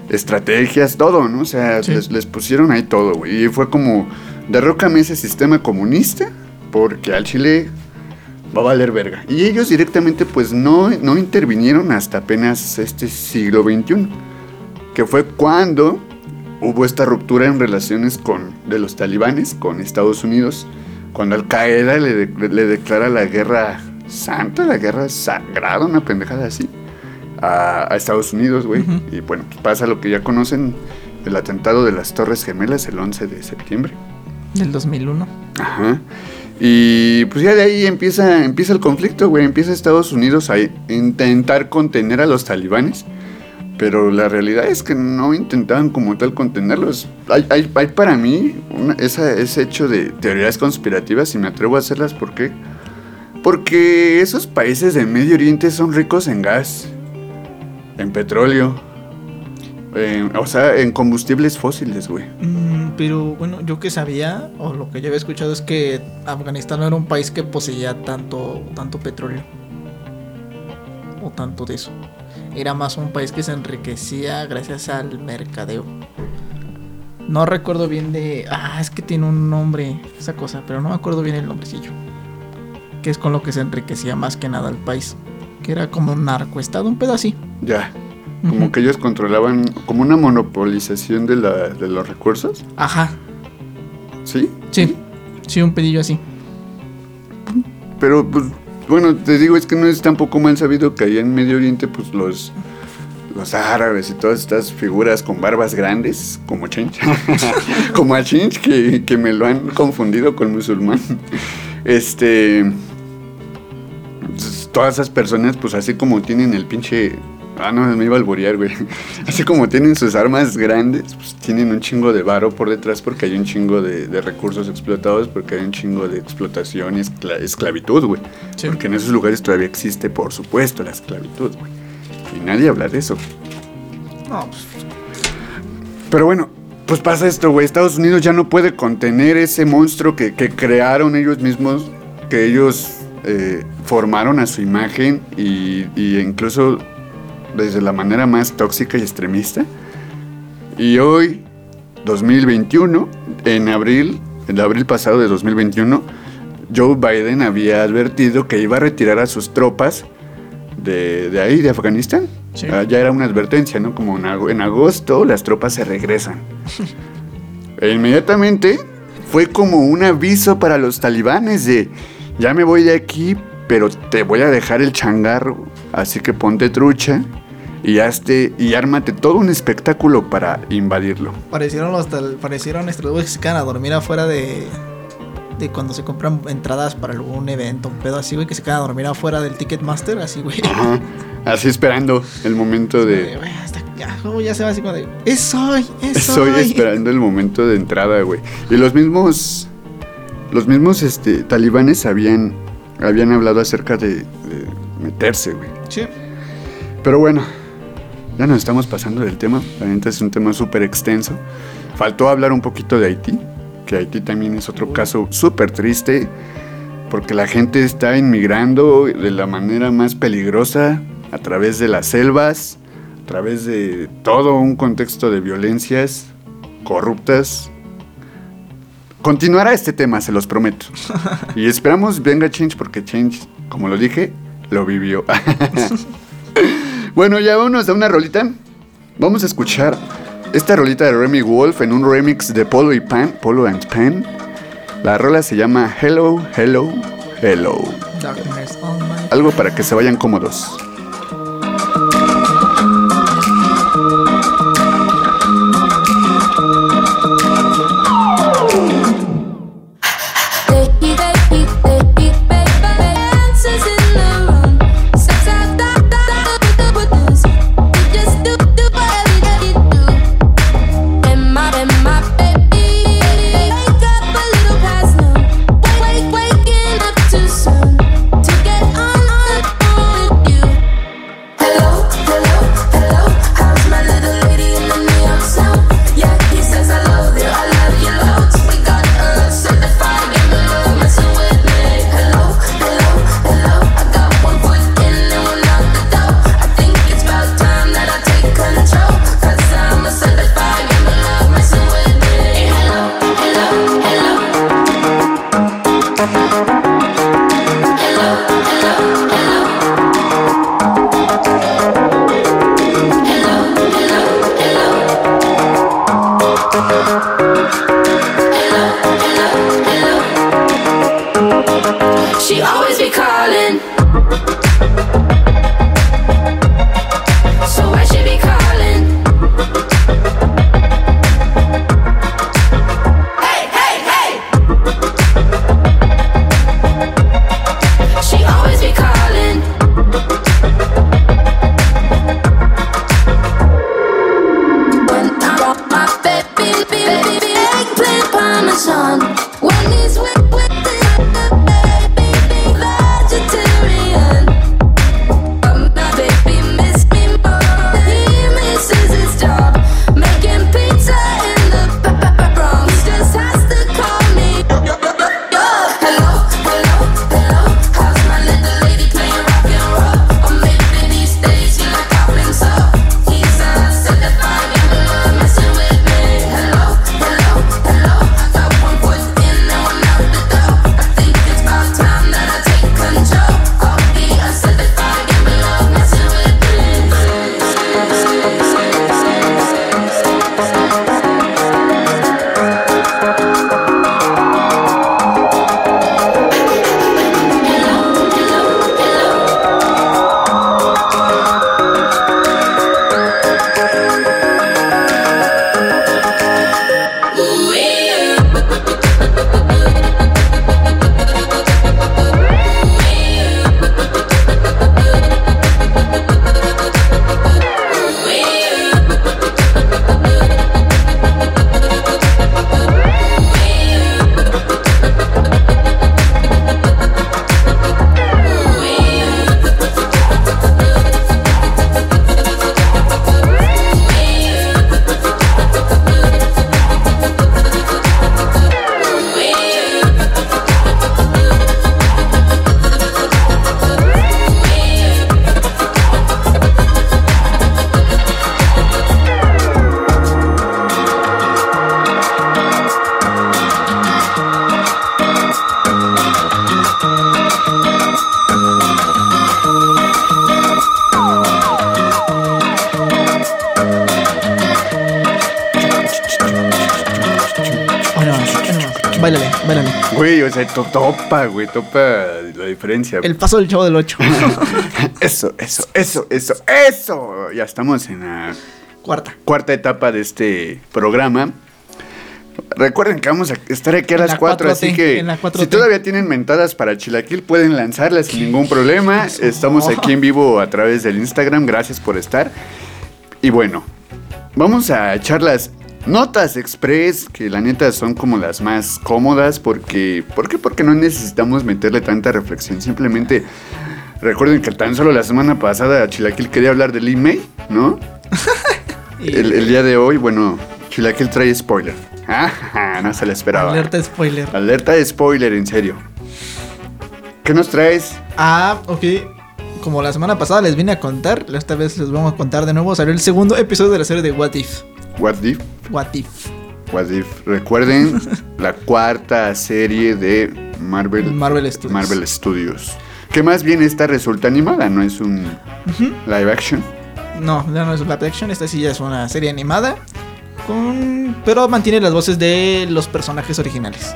estrategias, todo, ¿no? O sea,
Sí.
les, les pusieron ahí todo, güey. Y fue como, derrócame ese sistema comunista, porque al Chile va a valer verga. Y ellos directamente, pues, no, no intervinieron hasta apenas este siglo XXI, que fue cuando hubo esta ruptura en relaciones con, de los talibanes con Estados Unidos, cuando Al Qaeda le, de- le declara la guerra santa, la guerra sagrada, una pendejada así, a, a Estados Unidos, güey.
Ujú.
Y bueno, pasa lo que ya conocen, el atentado de las Torres Gemelas el 11 de septiembre.
Del 2001.
Ajá. Y pues ya de ahí empieza, empieza el conflicto, güey. Empieza Estados Unidos a intentar contener a los talibanes. Pero la realidad es que no intentaban como tal contenerlos. Hay, hay- hay para mí una- esa- ese hecho de teorías conspirativas y me atrevo a hacerlas. ¿Por qué? Porque esos países de Medio Oriente son ricos en gas, en petróleo, en- o sea, en combustibles fósiles, güey.
Mm, pero bueno, yo que sabía, o lo que yo había escuchado es que Afganistán no era un país que poseía tanto, tanto petróleo. O tanto de eso. Era más un país que se enriquecía gracias al mercadeo. No recuerdo bien de... Ah, es que tiene un nombre esa cosa, pero no me acuerdo bien el nombrecillo. Que es con lo que se enriquecía más que nada el país. Que era como un narcoestado, un pedo así.
Ya. Como que ellos controlaban como una monopolización de, la, de los recursos,
Ajá,
¿sí?
sí. Sí, un pedillo así.
Pero, pues, bueno, te digo, es que no es tampoco mal sabido que allá en Medio Oriente, pues, los, los árabes y todas estas figuras con barbas grandes, como Chinch, como a Chinch, que, que me lo han confundido con musulmán, este... pues, Todas esas personas, pues, así como tienen el pinche... Ah, no, me iba a alborear, güey. Así como tienen sus armas grandes, pues tienen un chingo de varo por detrás porque hay un chingo de, de recursos explotados, porque hay un chingo de explotación y escla- esclavitud, güey.
Sí.
Porque en esos lugares todavía existe, por supuesto, la esclavitud, güey. Y nadie habla de eso.
No, pues
Pero bueno, pues pasa esto, güey. Estados Unidos ya no puede contener ese monstruo que, que crearon ellos mismos, que ellos eh, formaron a su imagen y, y incluso desde la manera más tóxica y extremista. Y hoy, 2021, en abril, en abril pasado de 2021, Joe Biden había advertido que iba a retirar a sus tropas de, de ahí, de Afganistán.
Sí.
Ah, ya era una advertencia, ¿no? Como en, ag- en agosto las tropas se regresan. E inmediatamente fue como un aviso para los talibanes de, ya me voy de aquí, pero te voy a dejar el changarro, así que ponte trucha y hazte y ármate todo un espectáculo para invadirlo.
Parecieron los tal- parecieron estos güeyes que se quedan a dormir afuera de de cuando se compran entradas para algún evento, un pedo así, güey, que se quedan a dormir afuera del Ticketmaster, así, güey.
Ajá, así esperando el momento de...
Güey, hasta ya, oh, ya se va así como de, es hoy, es
Estoy esperando el momento de entrada, güey. Y los mismos. Los mismos este, talibanes habían. Habían hablado acerca de, de meterse, güey.
Sí.
Pero bueno, ya nos estamos pasando del tema. Neta es un tema súper extenso. Faltó hablar un poquito de Haití, que Haití también es otro caso súper triste, porque la gente está inmigrando de la manera más peligrosa, a través de las selvas, a través de todo un contexto de violencias corruptas. Continuará este tema, se los prometo. Y esperamos venga Change, porque Change, como lo dije, lo vivió. Bueno, ya vámonos a una rolita. Vamos a escuchar esta rolita de Remy Wolf en un remix de Polo y Pan, Polo and Pan. La rola se llama Hello, Hello, Hello. Algo para que se vayan cómodos. Topa, güey, topa la diferencia.
El paso del chavo del 8.
Eso, eso, eso, eso, eso. Ya estamos en la
Cuarta.
cuarta etapa de este programa. Recuerden que vamos a estar aquí a las
la
4, así
4T,
que
en la 4T.
si todavía tienen mentadas para Chilaquil, pueden lanzarlas sin ningún problema. Estamos aquí en vivo a través del Instagram, gracias por estar. Y bueno, vamos a echar las notas express, que la neta son como las más cómodas, porque, ¿por qué? Porque no necesitamos meterle tanta reflexión, simplemente... Recuerden que tan solo la semana pasada Chilaquil quería hablar del email, ¿no? El, el día de hoy, bueno, Chilaquil trae spoiler. No se le esperaba.
Alerta spoiler.
Alerta de spoiler, en serio. ¿Qué nos traes?
Ah, ok. Como la semana pasada les vine a contar, esta vez les vamos a contar de nuevo. Salió el segundo episodio de la serie de What If.
What If?
What If.
What If. Recuerden la cuarta serie de Marvel,
Marvel Studios.
Marvel Studios. Que más bien esta resulta animada, no es un live action.
No, no es live action. Esta sí ya es una serie animada. Con... Pero mantiene las voces de los personajes originales.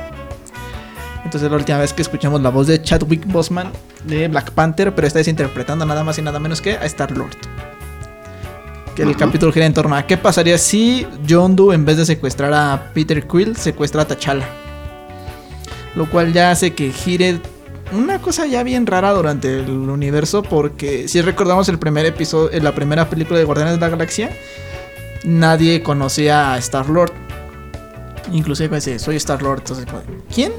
Entonces la última vez que escuchamos la voz de Chadwick Boseman de Black Panther, pero esta vez interpretando nada más y nada menos que a Star Lord. Que el
Ajá.
capítulo gira en torno a qué pasaría si Yondu en vez de secuestrar a Peter Quill secuestra a T'Challa. Lo cual ya hace que gire una cosa ya bien rara durante el universo porque si recordamos el primer episodio, en la primera película de Guardianes de la Galaxia, nadie conocía a Star Lord. Inclusive dice, soy Star Lord, entonces como de, ¿quién?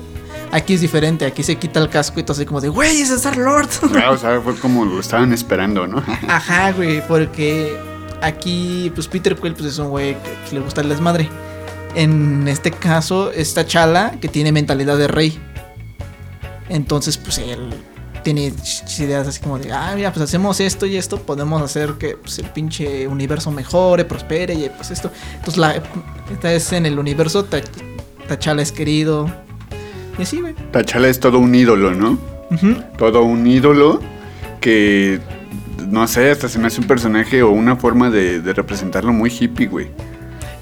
Aquí es diferente, aquí se quita el casco y todo así como de, güey, es Star Lord.
Ah, o sea, fue como lo estaban esperando, ¿no?
Ajá, güey, porque aquí, pues Peter Quill pues, es un güey que, que le gusta el desmadre. En este caso, esta Chala que tiene mentalidad de rey. Entonces, pues él tiene ideas así como de, ah, mira, pues hacemos esto y esto, podemos hacer que pues, el pinche universo mejore, prospere y pues esto. Entonces, la, esta es en el universo, Ta- T'Challa es querido. Y así, güey.
T'Challa es todo un ídolo, ¿no? Todo un ídolo que, no sé, hasta se me hace un personaje o una forma de, representarlo muy hippie, güey.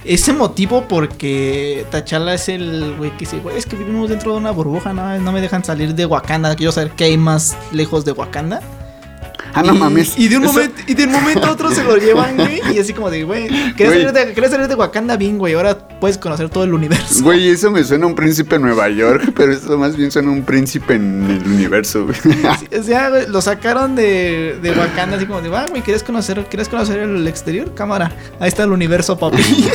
Ese motivo porque T'Challa es el güey que dice, güey, es que vivimos dentro de una burbuja, no, no me dejan salir de Wakanda, quiero saber qué hay más lejos de Wakanda.
Ah, no
y,
mames.
Y de, un momento, y de un momento a otro se lo llevan, güey, y así como de, güey, salir, de, querías salir de Wakanda bien, güey, ahora puedes conocer todo el universo.
Güey, eso me suena a un príncipe en Nueva York, pero eso más bien suena a un príncipe en el universo, güey.
O sea, güey, lo sacaron de, de Wakanda así como de, ah, güey, ¿quieres conocer, ¿quieres conocer el exterior? Cámara, ahí está el universo, papi.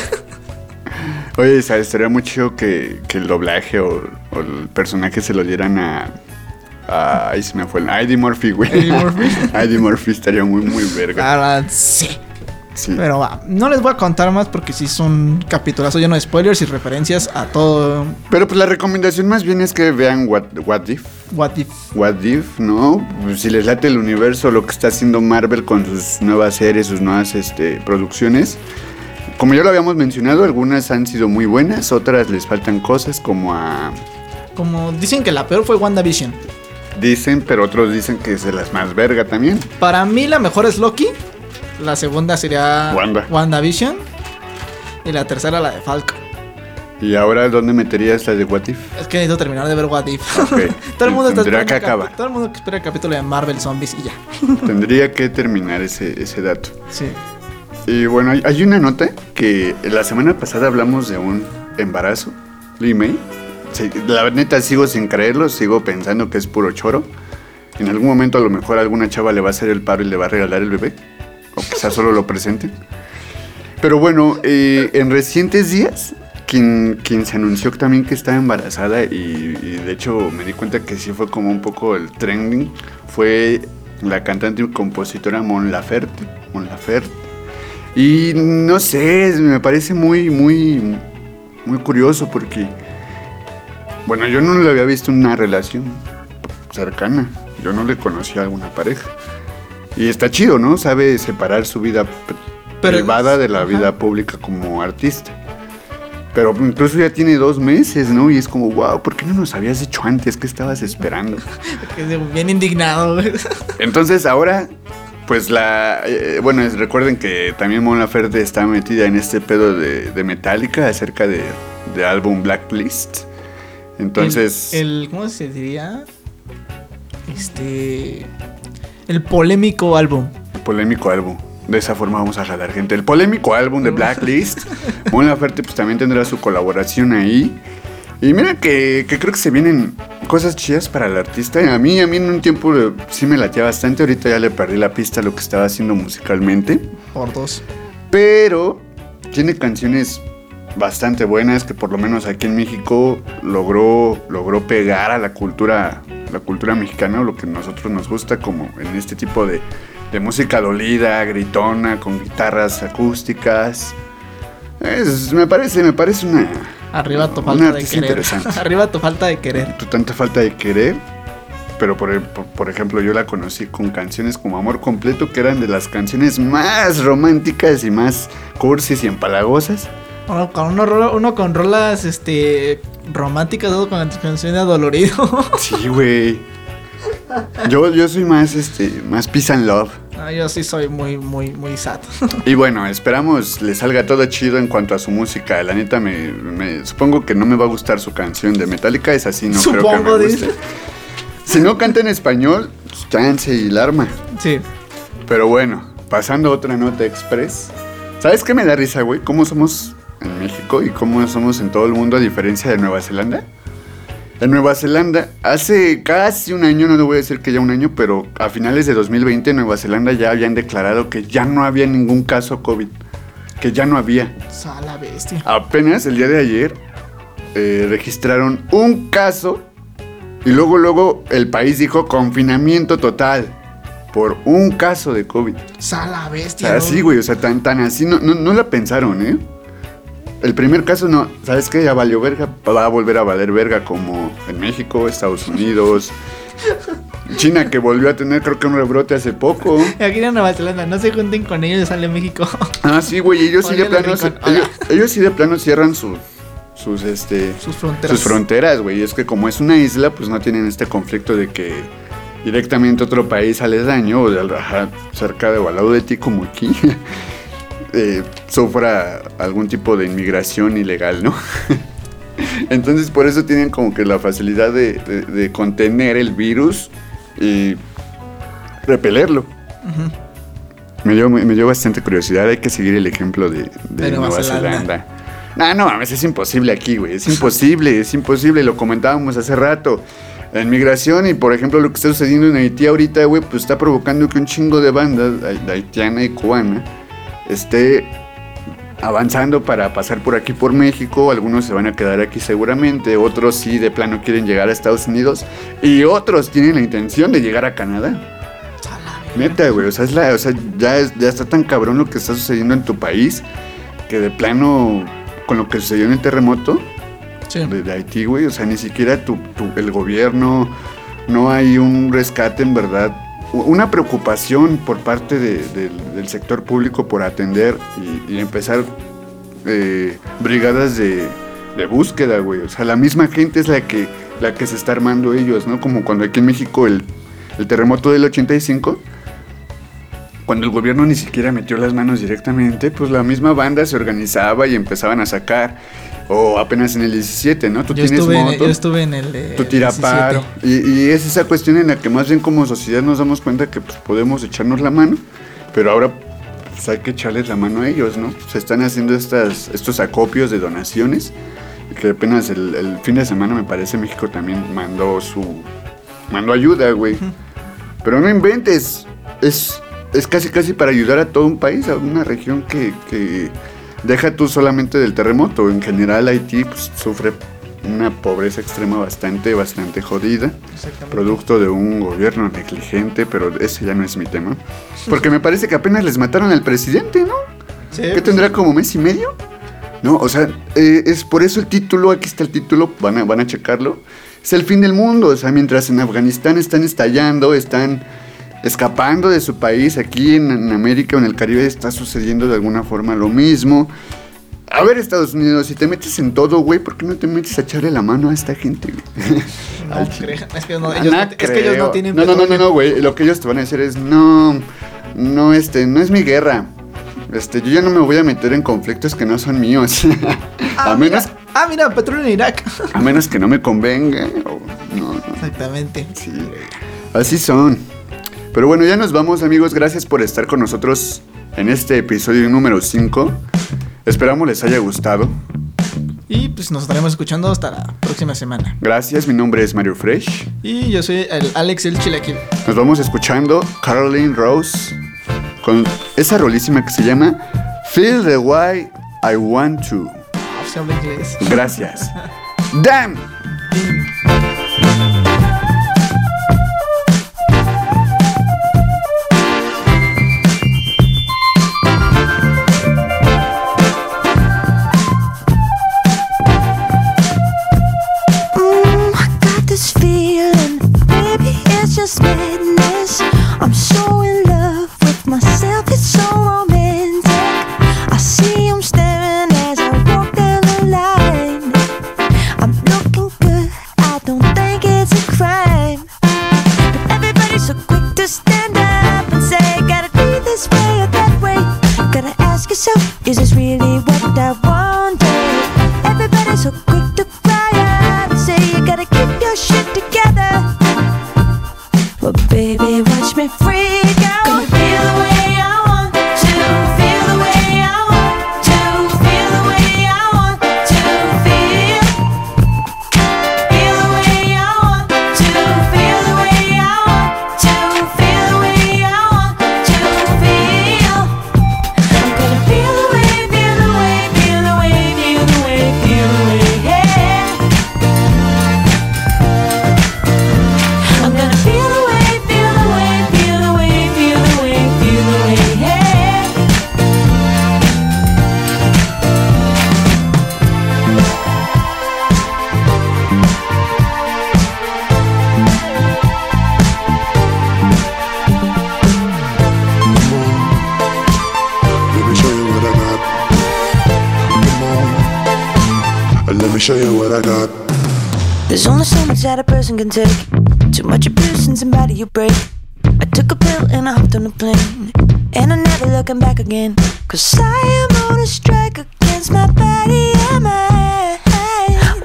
Oye, ¿sabes? Estaría muy chido que, que el doblaje o, o el personaje se lo dieran a. ahí se me fue el. Eddie Murphy, güey.
Eddie Murphy.
Eddie Murphy estaría muy, muy verga.
Ahora sí.
Sí.
Pero va, no les voy a contar más porque sí es un capitulazo lleno de spoilers y referencias a todo
Pero pues la recomendación más bien es que vean What, What If.
What If.
What If, ¿no? Pues, si les late el universo, lo que está haciendo Marvel con sus nuevas series, sus nuevas este, producciones. Como ya lo habíamos mencionado, algunas han sido muy buenas, otras les faltan cosas como a...
Como dicen que la peor fue WandaVision.
Dicen, pero otros dicen que es de las más verga también.
Para mí la mejor es Loki. La segunda sería
Wanda.
WandaVision. Y la tercera la de Falcon.
¿Y ahora dónde meterías la de What If?
Es que necesito terminar de ver What If.
Ok.
todo el mundo está esperando
que.
Todo el mundo que espera el capítulo de Marvel Zombies y ya.
Tendría que terminar ese, ese dato.
Sí.
Y bueno, hay, hay una nota que la semana pasada hablamos de un embarazo, Lee May. La neta sigo sin creerlo, sigo pensando que es puro choro. En algún momento a lo mejor alguna chava le va a hacer el paro y le va a regalar el bebé. O quizás solo lo presente. Pero bueno, eh, en recientes días, quien, quien se anunció también que estaba embarazada y, y de hecho me di cuenta que sí fue como un poco el trending, fue la cantante y compositora Mon Laferte. Mon Laferte. Y no sé, me parece muy, muy, muy curioso porque, bueno, yo no le había visto una relación cercana. Yo no le conocía a alguna pareja. Y está chido, ¿no? Sabe separar su vida
Pero-
privada de la
Ajá.
vida pública como artista. Pero incluso ya tiene dos meses, ¿no? Y es como, wow, ¿por qué no nos habías dicho antes? ¿Qué estabas esperando?
Bien indignado.
Entonces ahora, pues la... eh, bueno, recuerden que también Mon Laferte está metida en este pedo de, de Metallica acerca de, de álbum Blacklist. Entonces...
El, el- ¿Cómo se diría? Este. El polémico álbum.
polémico álbum. De esa forma vamos a jalar gente. El polémico álbum de Blacklist. Mon Laferte pues también tendrá su colaboración ahí. Y mira que, que creo que se vienen cosas chidas para el artista. A mí, a mí en un tiempo eh, sí me latía bastante. Ahorita ya le perdí la pista a lo que estaba haciendo musicalmente.
Por dos.
Pero tiene canciones bastante buenas que por lo menos aquí en México logró, logró pegar a la cultura, la cultura mexicana, o lo que a nosotros nos gusta, como en este tipo de, de música dolida, gritona, con guitarras acústicas. Es- me parece, me parece una,
Arriba tu falta de querer. Arriba tu falta de querer.
Tu tanta falta de querer. Pero por, por- por ejemplo, yo la conocí con canciones como Amor Completo, que eran de las canciones más románticas y más cursis y empalagosas.
Uno con, uno, uno con rolas este, románticas, otro con canciones dolorido.
Sí, güey. Yo, yo soy más, este, más peace and love.
No, yo sí soy muy, muy, muy sad.
Y bueno, esperamos le salga todo chido en cuanto a su música. La neta, me, me- supongo que no me va a gustar su canción de Metallica. Es así, no creo
Supongo,
que me
dice.
guste. Si no canta en español, pues, chance y la arma.
Sí.
Pero bueno, pasando a otra nota express. ¿Sabes qué me da risa, güey? ¿Cómo somos en México y cómo somos en todo el mundo a diferencia de Nueva Zelanda? En Nueva Zelanda, hace casi un año, no le voy a decir que ya un año, pero a finales de 2020 en Nueva Zelanda ya habían declarado que ya no había ningún caso COVID. Que ya no había.
A la bestia.
Apenas el día de ayer eh, registraron un caso y luego, luego el país dijo confinamiento total por un caso de COVID.
A la
O
bestia.
así, güey, o sea, tan, tan así, no, no, no la pensaron, ¿eh? El primer caso no, ¿sabes qué? Ya valió verga, va a volver a valer verga como en México, Estados Unidos, China que volvió a tener creo que un rebrote hace poco.
Aquí en Nueva Zelanda, no se junten con ellos, sale México.
Ah, sí, güey, ellos sí de plano, ellos, ellos sí de plano cierran sus, sus, este,
Sus fronteras.
sus fronteras, güey. Es que como es una isla, pues no tienen este conflicto de que directamente otro país aledaño o de, cerca de o al lado de ti, como aquí, eh, sufra algún tipo de inmigración ilegal, ¿no? Entonces por eso tienen como que la facilidad de, de- de contener el virus y repelerlo. Me dio, me dio bastante curiosidad, hay que seguir el ejemplo de, de
Nueva Zelanda.
Zelanda. No, no mames, es imposible aquí, güey. Es imposible, es imposible. Lo comentábamos hace rato. La inmigración y, por ejemplo, lo que está sucediendo en Haití ahorita, güey, pues está provocando que un chingo de bandas, ha- haitiana y cubana, esté avanzando para pasar por aquí por México, algunos se van a quedar aquí seguramente, otros sí de plano quieren llegar a Estados Unidos y otros tienen la intención de llegar a Canadá. Neta, güey, o sea, es la, o sea ya, es- ya está tan cabrón lo que está sucediendo en tu país que de plano con lo que sucedió en el terremoto
Sí.
de, de Haití, güey, o sea, ni siquiera tu, tu- el gobierno, no hay un rescate en verdad, una preocupación por parte de- del- sector público por atender y, empezar eh, brigadas de, de búsqueda, güey, o sea, la misma gente es la que, la que se está armando ellos, ¿no? Como cuando aquí en México el, el terremoto del 85 cuando el gobierno ni siquiera metió las manos directamente, pues la misma banda se organizaba y empezaban a sacar. O apenas en el 17, ¿no? Tú
Yo
tienes
estuve, en,
moto,
yo estuve en el de
tú tira
17.
paro. Y, y es esa cuestión en la que más bien como sociedad nos damos cuenta que pues, podemos echarnos la mano, pero ahora pues, hay que echarles la mano a ellos, ¿no? Se están haciendo estas, estos acopios de donaciones, que apenas el, el fin de semana me parece México también mandó su... mandó ayuda, güey. Pero no inventes. Es, es casi casi para ayudar a todo un país, a una región que, que deja tú solamente del terremoto. En general Haití pues, sufre una pobreza extrema bastante, bastante jodida. Producto de un gobierno negligente, pero ese ya no es mi tema. Porque me parece que apenas les mataron al presidente, ¿no?
Sí,
¿Qué
pues,
tendrá como mes y medio? No, o sea, eh, es por eso el título, aquí está el título, van a, van a checarlo. Es el fin del mundo, o sea, mientras en Afganistán están estallando, están escapando de su país, aquí en, en América o en el Caribe está sucediendo de alguna forma lo mismo. A ver, Estados Unidos, si te metes en todo, güey, ¿por qué no te metes a echarle la mano a esta gente, güey?
No, es que, no,
Ah,
ellos,
no
es que ellos no tienen
No, no, no, no, güey. Lo que ellos te van a decir es, no, no, este, no es mi guerra. Este, yo ya no me voy a meter en conflictos que no son míos.
Ah,
a menos,
mira, ah, mira, petróleo en Irak.
a menos que no me convenga. o- no, no.
Exactamente.
Sí, así son. Pero bueno, ya nos vamos, amigos. Gracias por estar con nosotros en este episodio número 5. Esperamos les haya gustado.
Y pues nos estaremos escuchando hasta la próxima semana.
Gracias, mi nombre es Mario Fresh.
Y yo soy el Alex el Chilaquil.
Nos vamos escuchando Caroline Rose con esa rolísima que se llama Feel the Way I Want to.
Se habla inglés.
Gracias. Damn.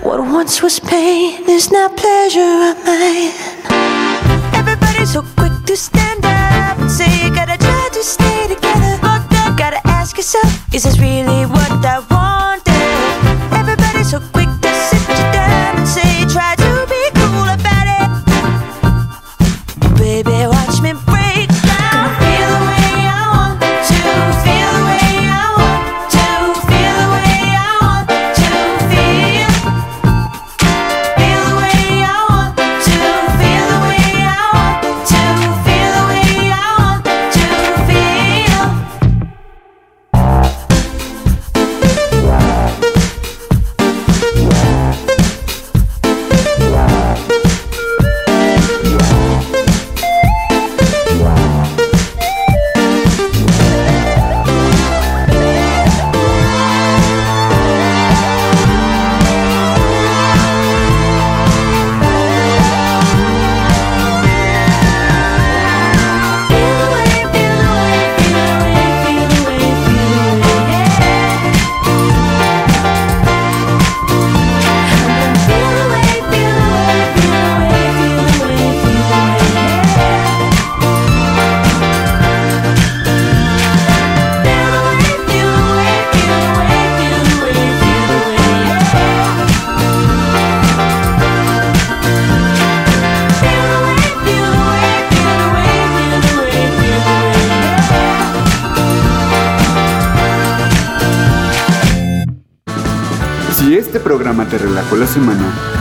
What once was pain is now pleasure of mine. Everybody's so quick to stand up and say you gotta try to stay together. Gotta ask yourself, is this really what I wanted?